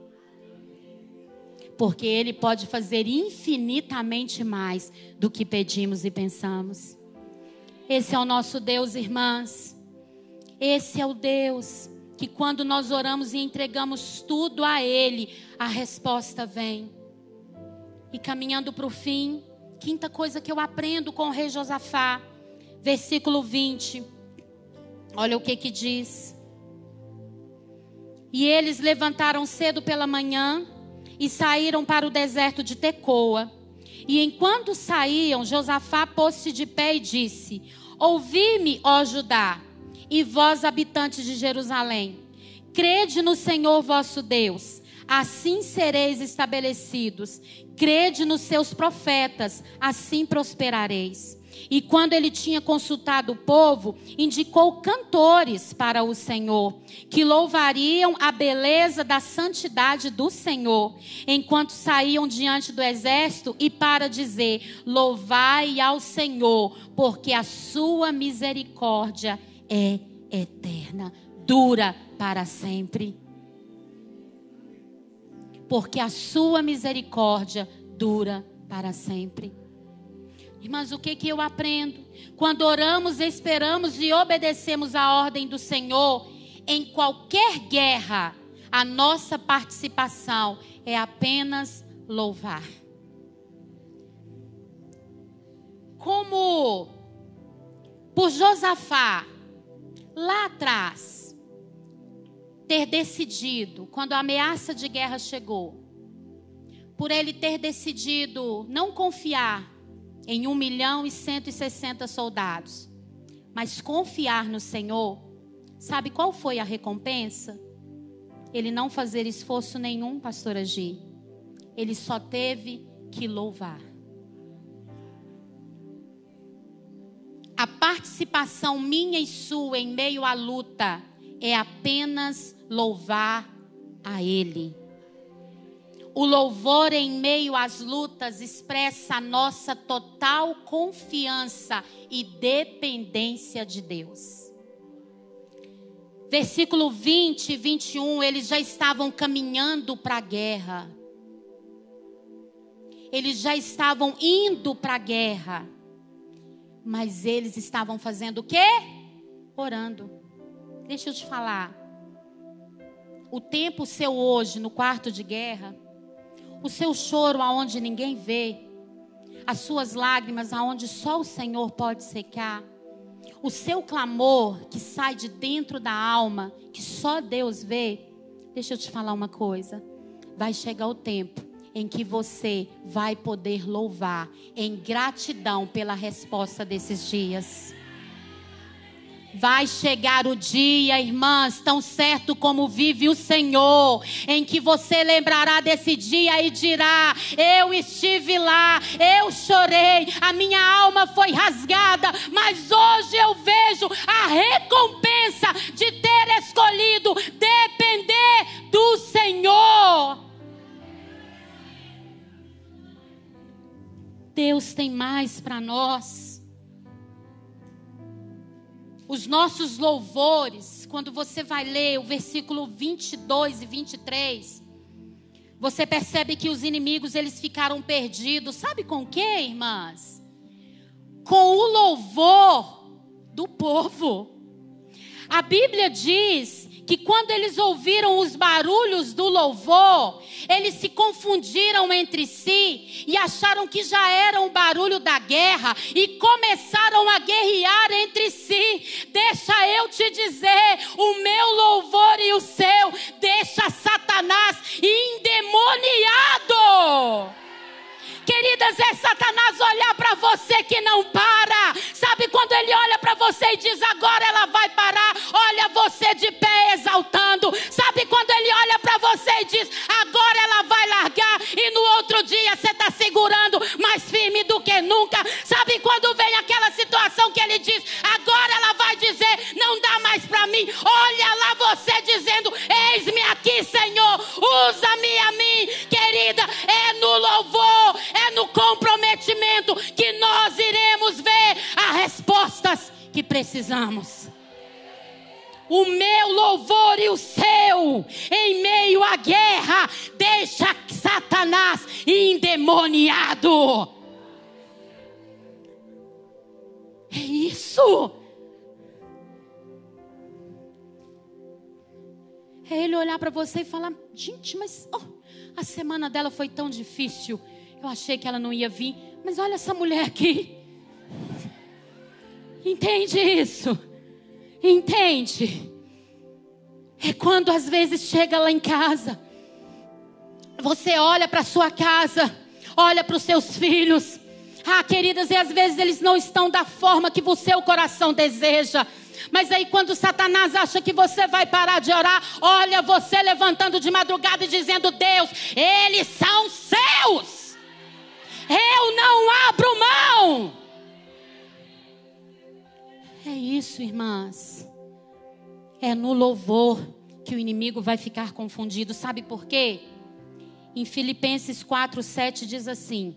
porque Ele pode fazer infinitamente mais do que pedimos e pensamos. Esse é o nosso Deus, irmãs. Esse é o Deus que, quando nós oramos e entregamos tudo a Ele, a resposta vem. E caminhando para o fim, quinta coisa que eu aprendo com o rei Josafá, versículo 20. Olha o que que diz. E eles levantaram cedo pela manhã e saíram para o deserto de Tecoa. E enquanto saíam, Josafá pôs-se de pé e disse: Ouvi-me, ó Judá, e vós, habitantes de Jerusalém, crede no Senhor vosso Deus, assim sereis estabelecidos. Crede nos seus profetas, assim prosperareis. E quando ele tinha consultado o povo, indicou cantores para o Senhor, que louvariam a beleza da santidade do Senhor, enquanto saíam diante do exército, e para dizer: Louvai ao Senhor, porque a sua misericórdia é eterna, dura para sempre. Porque a sua misericórdia dura para sempre. Irmãs, o que, que eu aprendo? Quando oramos, esperamos e obedecemos a ordem do Senhor, em qualquer guerra, a nossa participação é apenas louvar. Como por Josafá, lá atrás, ter decidido, quando a ameaça de guerra chegou, por ele ter decidido não confiar em 1 milhão e 160 soldados, mas confiar no Senhor, sabe qual foi a recompensa? Ele não fazer esforço nenhum, pastor Agi. Ele só teve que louvar. A participação minha e sua em meio à luta é apenas louvar a Ele. O louvor em meio às lutas expressa a nossa total confiança e dependência de Deus. Versículo 20 e 21, eles já estavam caminhando para a guerra. Eles já estavam indo para a guerra. Mas eles estavam fazendo o quê? Orando. Deixa eu te falar. O tempo seu hoje no quarto de guerra o seu choro aonde ninguém vê, as suas lágrimas aonde só o Senhor pode secar, o seu clamor que sai de dentro da alma, que só Deus vê. Deixa eu te falar uma coisa. Vai chegar o tempo em que você vai poder louvar em gratidão pela resposta desses dias. Vai chegar o dia, irmãs, tão certo como vive o Senhor, em que você lembrará desse dia e dirá: Eu estive lá, eu chorei, a minha alma foi rasgada, mas hoje eu vejo a recompensa de ter escolhido depender do Senhor. Deus tem mais para nós os nossos louvores, quando você vai ler o versículo 22 e 23, você percebe que os inimigos eles ficaram perdidos. Sabe com que, irmãs? Com o louvor do povo. A Bíblia diz que quando eles ouviram os barulhos do louvor, eles se confundiram entre si e acharam que já era um barulho da guerra e começaram a guerrear entre si. Deixa eu te dizer, o meu louvor e o seu deixa Satanás endemoniado. Queridas, é Satanás olhar para você que não para. Sabe quando ele olha para você e diz agora ela vai parar? Olha você de pé exaltando. Sabe quando ele olha para você e diz agora ela vai largar e no outro dia você está segurando mais firme do que nunca. Sabe quando vem aquela situação que ele diz agora ela vai dizer não dá mais para mim. Olha lá você dizendo eis-me aqui, Senhor. Usa-me a mim, querida. É no louvor é no comprometimento que nós iremos ver as respostas que precisamos. O meu louvor e o seu, em meio à guerra, deixa Satanás endemoniado. É isso. É ele olhar para você e falar: gente, mas oh, a semana dela foi tão difícil. Eu achei que ela não ia vir, mas olha essa mulher aqui. Entende isso? Entende? É quando às vezes chega lá em casa, você olha para sua casa, olha para os seus filhos. Ah, queridas, e às vezes eles não estão da forma que o seu coração deseja. Mas aí, quando Satanás acha que você vai parar de orar, olha você levantando de madrugada e dizendo: Deus, eles são seus. Eu não abro mão. isso, irmãs, é no louvor que o inimigo vai ficar confundido. Sabe por quê? Em Filipenses 4, 7 diz assim: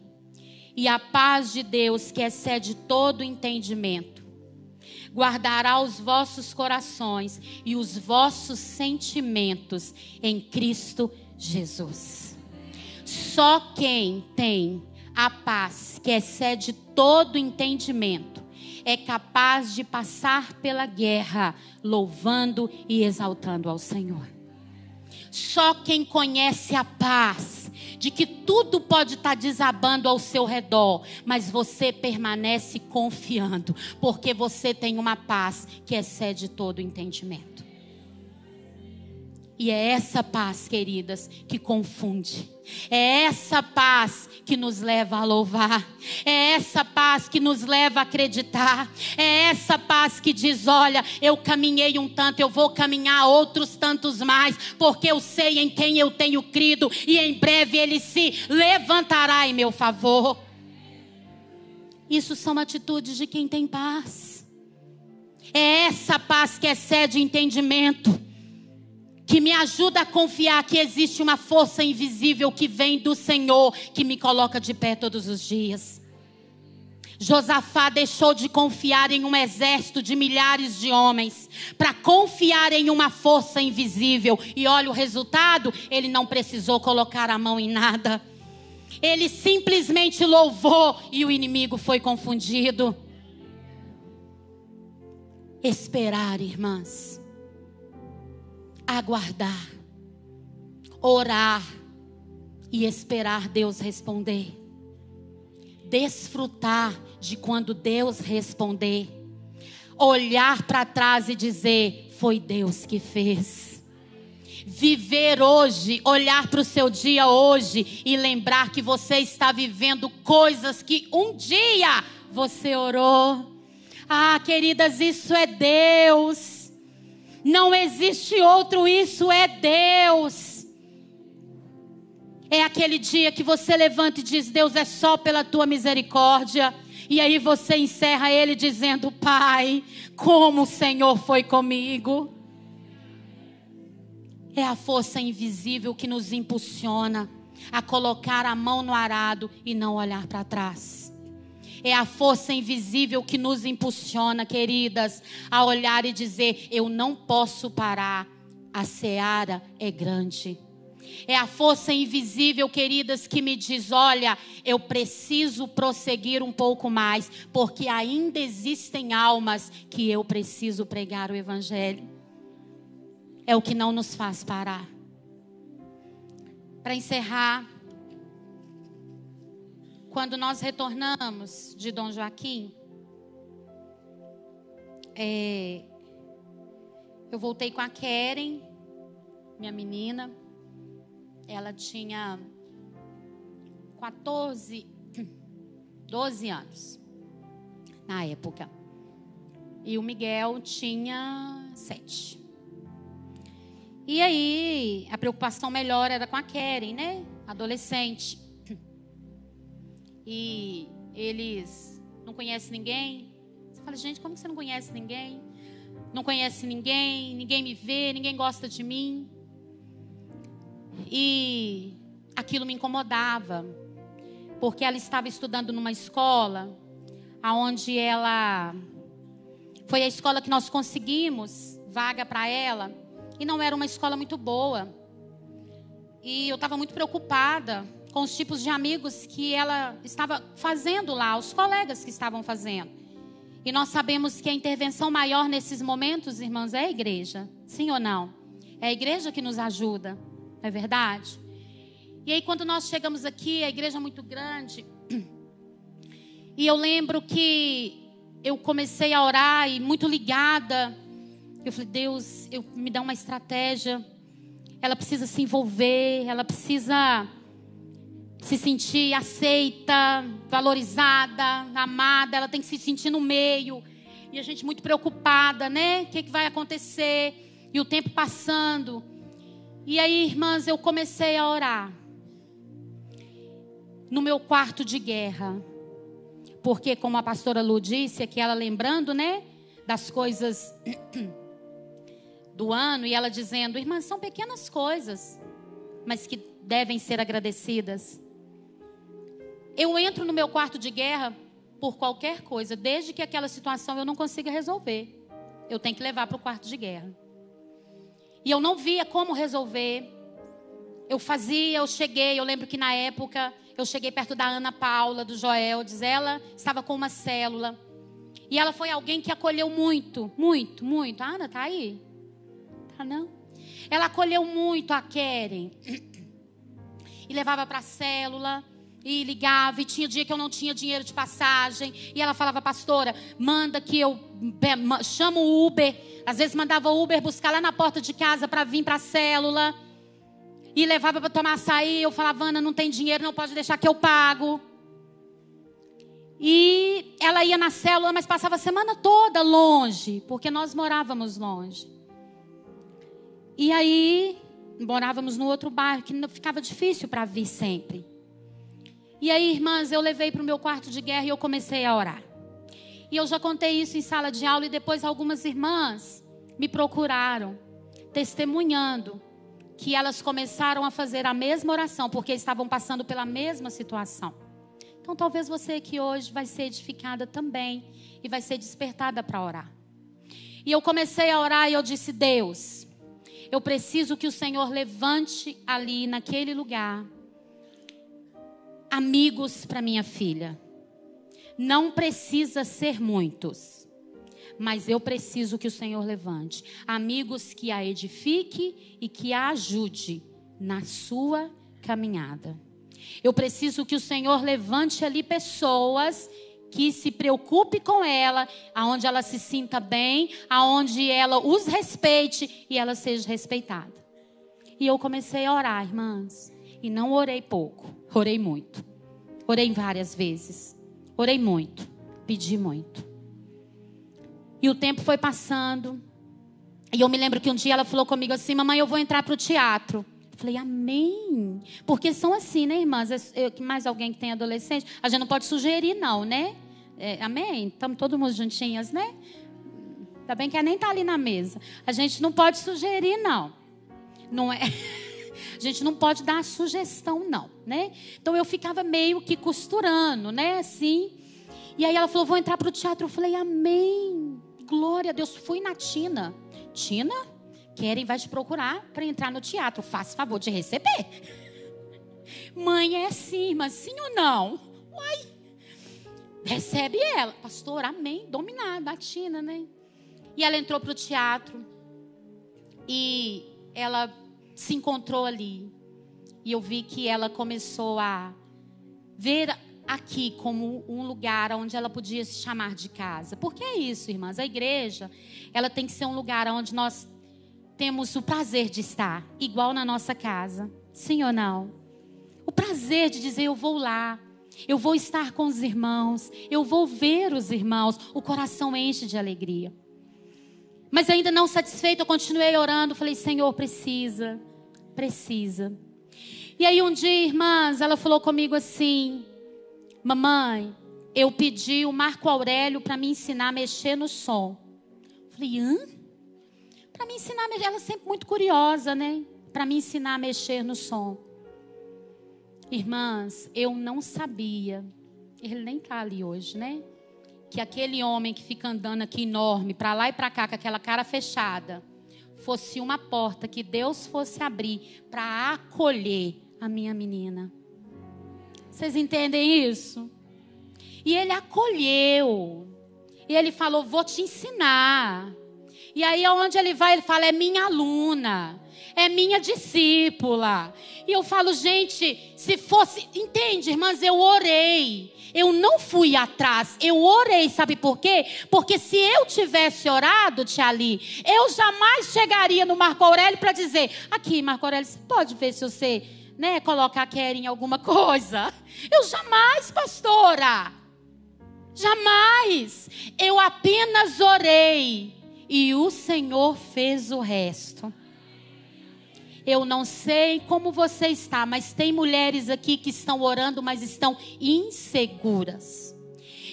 E a paz de Deus, que excede todo entendimento, guardará os vossos corações e os vossos sentimentos em Cristo Jesus. Só quem tem a paz que excede todo entendimento é capaz de passar pela guerra louvando e exaltando ao Senhor. Só quem conhece a paz, de que tudo pode estar desabando ao seu redor, mas você permanece confiando, porque você tem uma paz que excede todo entendimento. E é essa paz, queridas, que confunde. É essa paz que nos leva a louvar. É essa paz que nos leva a acreditar. É essa paz que diz: olha, eu caminhei um tanto, eu vou caminhar outros tantos mais, porque eu sei em quem eu tenho crido e em breve ele se levantará em meu favor. Isso são atitudes de quem tem paz. É essa paz que excede entendimento que me ajuda a confiar que existe uma força invisível que vem do Senhor, que me coloca de pé todos os dias. Josafá deixou de confiar em um exército de milhares de homens para confiar em uma força invisível. E olha o resultado: ele não precisou colocar a mão em nada. Ele simplesmente louvou e o inimigo foi confundido. Esperar, irmãs aguardar, orar e esperar Deus responder. Desfrutar de quando Deus responder. Olhar para trás e dizer: Foi Deus que fez. Viver hoje, olhar para o seu dia hoje e lembrar que você está vivendo coisas que um dia você orou. Ah, queridas, isso é Deus. Não existe outro, isso é Deus. É aquele dia que você levanta e diz: Deus, é só pela tua misericórdia. E aí você encerra ele dizendo: Pai, como o Senhor foi comigo. É a força invisível que nos impulsiona a colocar a mão no arado e não olhar para trás. É a força invisível que nos impulsiona, queridas, a olhar e dizer: eu não posso parar, a seara é grande. É a força invisível, queridas, que me diz: olha, eu preciso prosseguir um pouco mais, porque ainda existem almas que eu preciso pregar o Evangelho. É o que não nos faz parar. Para encerrar, quando nós retornamos de Dom Joaquim, é, eu voltei com a Keren, minha menina. Ela tinha 14, 12 anos na época. E o Miguel tinha 7. E aí, a preocupação melhor era com a Keren, né? Adolescente e eles não conhecem ninguém. Você fala, gente, como você não conhece ninguém? Não conhece ninguém, ninguém me vê, ninguém gosta de mim. E aquilo me incomodava, porque ela estava estudando numa escola aonde ela foi a escola que nós conseguimos vaga para ela e não era uma escola muito boa. E eu estava muito preocupada com os tipos de amigos que ela estava fazendo lá, os colegas que estavam fazendo. E nós sabemos que a intervenção maior nesses momentos, irmãos, é a igreja. Sim ou não? É a igreja que nos ajuda, não é verdade? E aí, quando nós chegamos aqui, a igreja é muito grande. E eu lembro que eu comecei a orar e muito ligada. Eu falei, Deus, eu, me dá uma estratégia. Ela precisa se envolver, ela precisa se sentir aceita, valorizada, amada, ela tem que se sentir no meio. E a gente muito preocupada, né? O que, que vai acontecer? E o tempo passando. E aí, irmãs, eu comecei a orar. No meu quarto de guerra. Porque, como a pastora Lu disse, aqui ela lembrando, né? das coisas do ano e ela dizendo: Irmã, são pequenas coisas, mas que devem ser agradecidas. Eu entro no meu quarto de guerra por qualquer coisa, desde que aquela situação eu não consiga resolver. Eu tenho que levar para o quarto de guerra. E eu não via como resolver. Eu fazia, eu cheguei, eu lembro que na época eu cheguei perto da Ana Paula, do Joel, diz ela estava com uma célula. E ela foi alguém que acolheu muito, muito, muito. A Ana tá aí? Tá não? Ela acolheu muito a Keren. E levava para a célula e ligava, e tinha dia que eu não tinha dinheiro de passagem, e ela falava, pastora, manda que eu chamo o Uber, às vezes mandava o Uber buscar lá na porta de casa para vir para a célula, e levava para tomar açaí, eu falava, Ana, não tem dinheiro, não pode deixar que eu pago. E ela ia na célula, mas passava a semana toda longe, porque nós morávamos longe. E aí, morávamos no outro bairro, que ficava difícil para vir sempre. E aí, irmãs, eu levei para o meu quarto de guerra e eu comecei a orar. E eu já contei isso em sala de aula e depois algumas irmãs me procuraram, testemunhando que elas começaram a fazer a mesma oração, porque estavam passando pela mesma situação. Então, talvez você aqui hoje vai ser edificada também e vai ser despertada para orar. E eu comecei a orar e eu disse: Deus, eu preciso que o Senhor levante ali naquele lugar amigos para minha filha. Não precisa ser muitos, mas eu preciso que o Senhor levante amigos que a edifique e que a ajude na sua caminhada. Eu preciso que o Senhor levante ali pessoas que se preocupe com ela, aonde ela se sinta bem, aonde ela os respeite e ela seja respeitada. E eu comecei a orar, irmãs, e não orei pouco, orei muito. Orei várias vezes. Orei muito, pedi muito. E o tempo foi passando. E eu me lembro que um dia ela falou comigo assim: Mamãe, eu vou entrar para o teatro. Falei, Amém. Porque são assim, né, irmãs? Eu, mais alguém que tem adolescente? A gente não pode sugerir, não, né? É, amém? Estamos todos juntinhas, né? Ainda bem que nem está ali na mesa. A gente não pode sugerir, não. Não é. A gente não pode dar sugestão, não, né? Então eu ficava meio que costurando, né? Assim. E aí ela falou: vou entrar para o teatro. Eu falei, Amém. Glória a Deus. Fui na Tina. Tina, Querem vai te procurar para entrar no teatro. Faça favor de receber. Mãe é assim, mas sim ou não? Uai. Recebe ela. Pastor, amém. Dominada, a Tina, né? E ela entrou para o teatro. E ela se encontrou ali. E eu vi que ela começou a ver aqui como um lugar onde ela podia se chamar de casa. Porque é isso, irmãs. A igreja, ela tem que ser um lugar onde nós temos o prazer de estar, igual na nossa casa. Sim ou não? O prazer de dizer eu vou lá, eu vou estar com os irmãos, eu vou ver os irmãos, o coração enche de alegria. Mas ainda não satisfeito, eu continuei orando, falei: Senhor, precisa, precisa. E aí um dia, irmãs, ela falou comigo assim: Mamãe, eu pedi o Marco Aurélio para me ensinar a mexer no som. Falei: Hã? Para me ensinar a mexer, ela é sempre muito curiosa, né? Para me ensinar a mexer no som. Irmãs, eu não sabia, ele nem está ali hoje, né? Que aquele homem que fica andando aqui enorme, para lá e para cá, com aquela cara fechada, fosse uma porta que Deus fosse abrir para acolher a minha menina. Vocês entendem isso? E ele acolheu. E ele falou: Vou te ensinar. E aí, aonde ele vai, ele fala: É minha aluna, é minha discípula. E eu falo: Gente, se fosse. Entende, irmãs? Eu orei. Eu não fui atrás, eu orei, sabe por quê? Porque se eu tivesse orado, Tia Ali, eu jamais chegaria no Marco Aurélio para dizer: Aqui, Marco Aurélio, você pode ver se você né, colocar Keren em alguma coisa? Eu jamais, pastora. Jamais. Eu apenas orei e o Senhor fez o resto. Eu não sei como você está, mas tem mulheres aqui que estão orando, mas estão inseguras.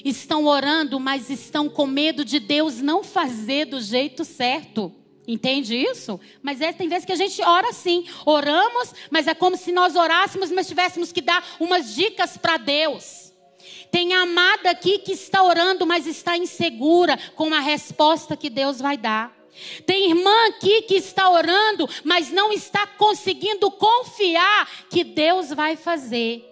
estão orando, mas estão com medo de Deus não fazer do jeito certo. Entende isso? Mas é, tem vezes que a gente ora assim. Oramos, mas é como se nós orássemos, mas tivéssemos que dar umas dicas para Deus. Tem amada aqui que está orando, mas está insegura com a resposta que Deus vai dar. Tem irmã aqui que está orando, mas não está conseguindo confiar que Deus vai fazer.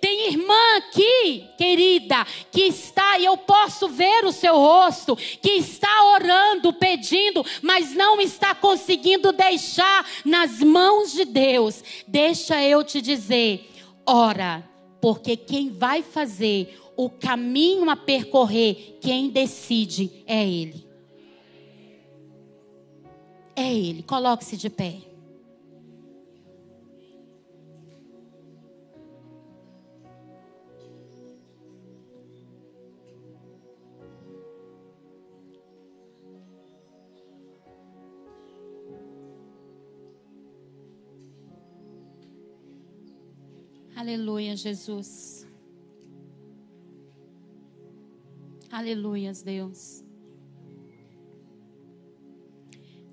Tem irmã aqui, querida, que está, e eu posso ver o seu rosto, que está orando, pedindo, mas não está conseguindo deixar nas mãos de Deus. Deixa eu te dizer, ora, porque quem vai fazer o caminho a percorrer, quem decide é Ele. É Ele. Coloque-se de pé. Aleluia, Jesus. Aleluias, Deus.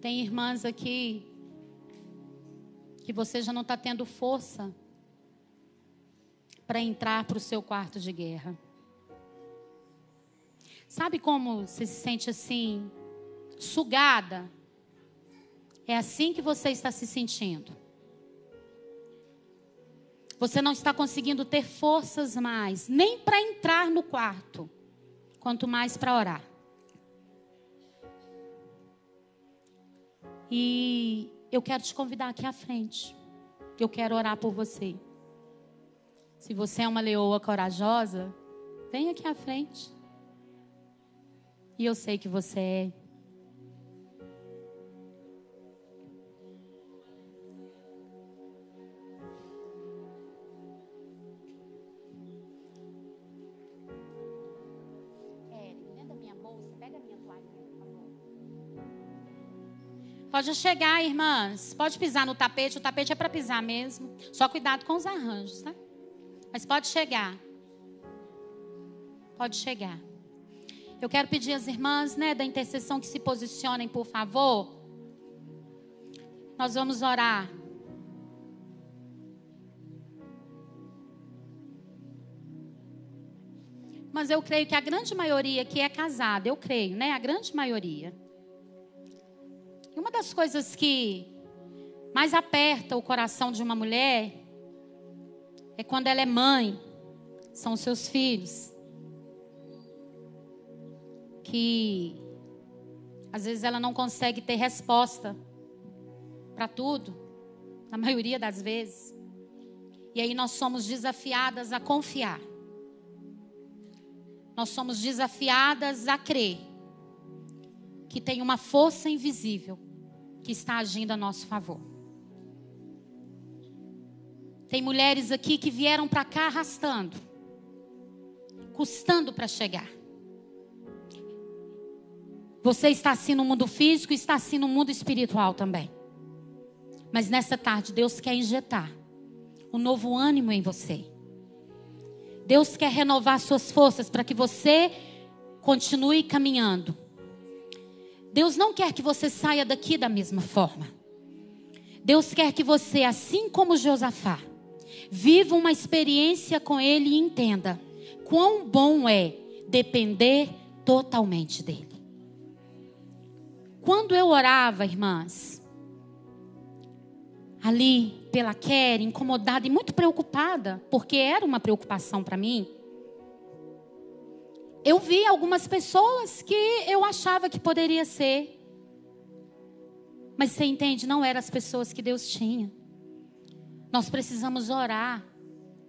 Tem irmãs aqui que você já não está tendo força para entrar para o seu quarto de guerra. Sabe como você se sente assim, sugada? É assim que você está se sentindo. Você não está conseguindo ter forças mais, nem para entrar no quarto, quanto mais para orar. E eu quero te convidar aqui à frente. Eu quero orar por você. Se você é uma leoa corajosa, vem aqui à frente. E eu sei que você é. Pode chegar, irmãs. Pode pisar no tapete. O tapete é para pisar mesmo. Só cuidado com os arranjos, tá? Mas pode chegar. Pode chegar. Eu quero pedir às irmãs, né, da intercessão que se posicionem, por favor. Nós vamos orar. Mas eu creio que a grande maioria que é casada, eu creio, né? A grande maioria. E uma das coisas que mais aperta o coração de uma mulher é quando ela é mãe, são seus filhos. Que às vezes ela não consegue ter resposta para tudo, na maioria das vezes. E aí nós somos desafiadas a confiar. Nós somos desafiadas a crer que tem uma força invisível que está agindo a nosso favor. Tem mulheres aqui que vieram para cá arrastando, custando para chegar. Você está assim no mundo físico está assim no mundo espiritual também. Mas nessa tarde, Deus quer injetar um novo ânimo em você. Deus quer renovar suas forças para que você continue caminhando Deus não quer que você saia daqui da mesma forma. Deus quer que você, assim como Josafá, viva uma experiência com Ele e entenda quão bom é depender totalmente dEle. Quando eu orava, irmãs, ali pela Kelly, incomodada e muito preocupada, porque era uma preocupação para mim, eu vi algumas pessoas que eu achava que poderia ser. Mas você entende, não eram as pessoas que Deus tinha. Nós precisamos orar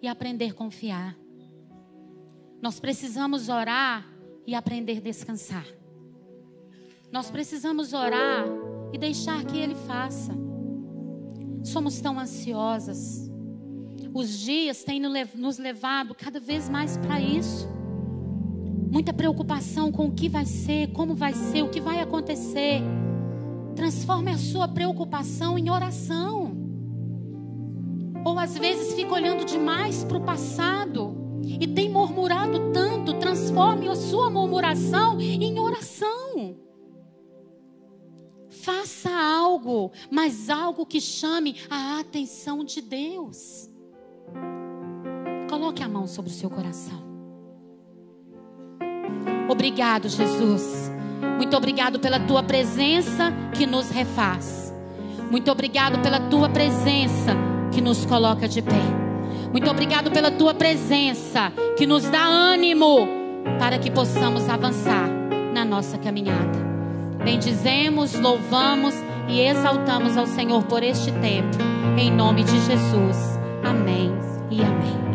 e aprender a confiar. Nós precisamos orar e aprender a descansar. Nós precisamos orar e deixar que Ele faça. Somos tão ansiosas. Os dias têm nos levado cada vez mais para isso muita preocupação com o que vai ser, como vai ser, o que vai acontecer. Transforme a sua preocupação em oração. Ou às vezes fica olhando demais para o passado e tem murmurado tanto, transforme a sua murmuração em oração. Faça algo, mas algo que chame a atenção de Deus. Coloque a mão sobre o seu coração. Obrigado, Jesus. Muito obrigado pela tua presença que nos refaz. Muito obrigado pela tua presença que nos coloca de pé. Muito obrigado pela tua presença que nos dá ânimo para que possamos avançar na nossa caminhada. Bendizemos, louvamos e exaltamos ao Senhor por este tempo. Em nome de Jesus. Amém e amém.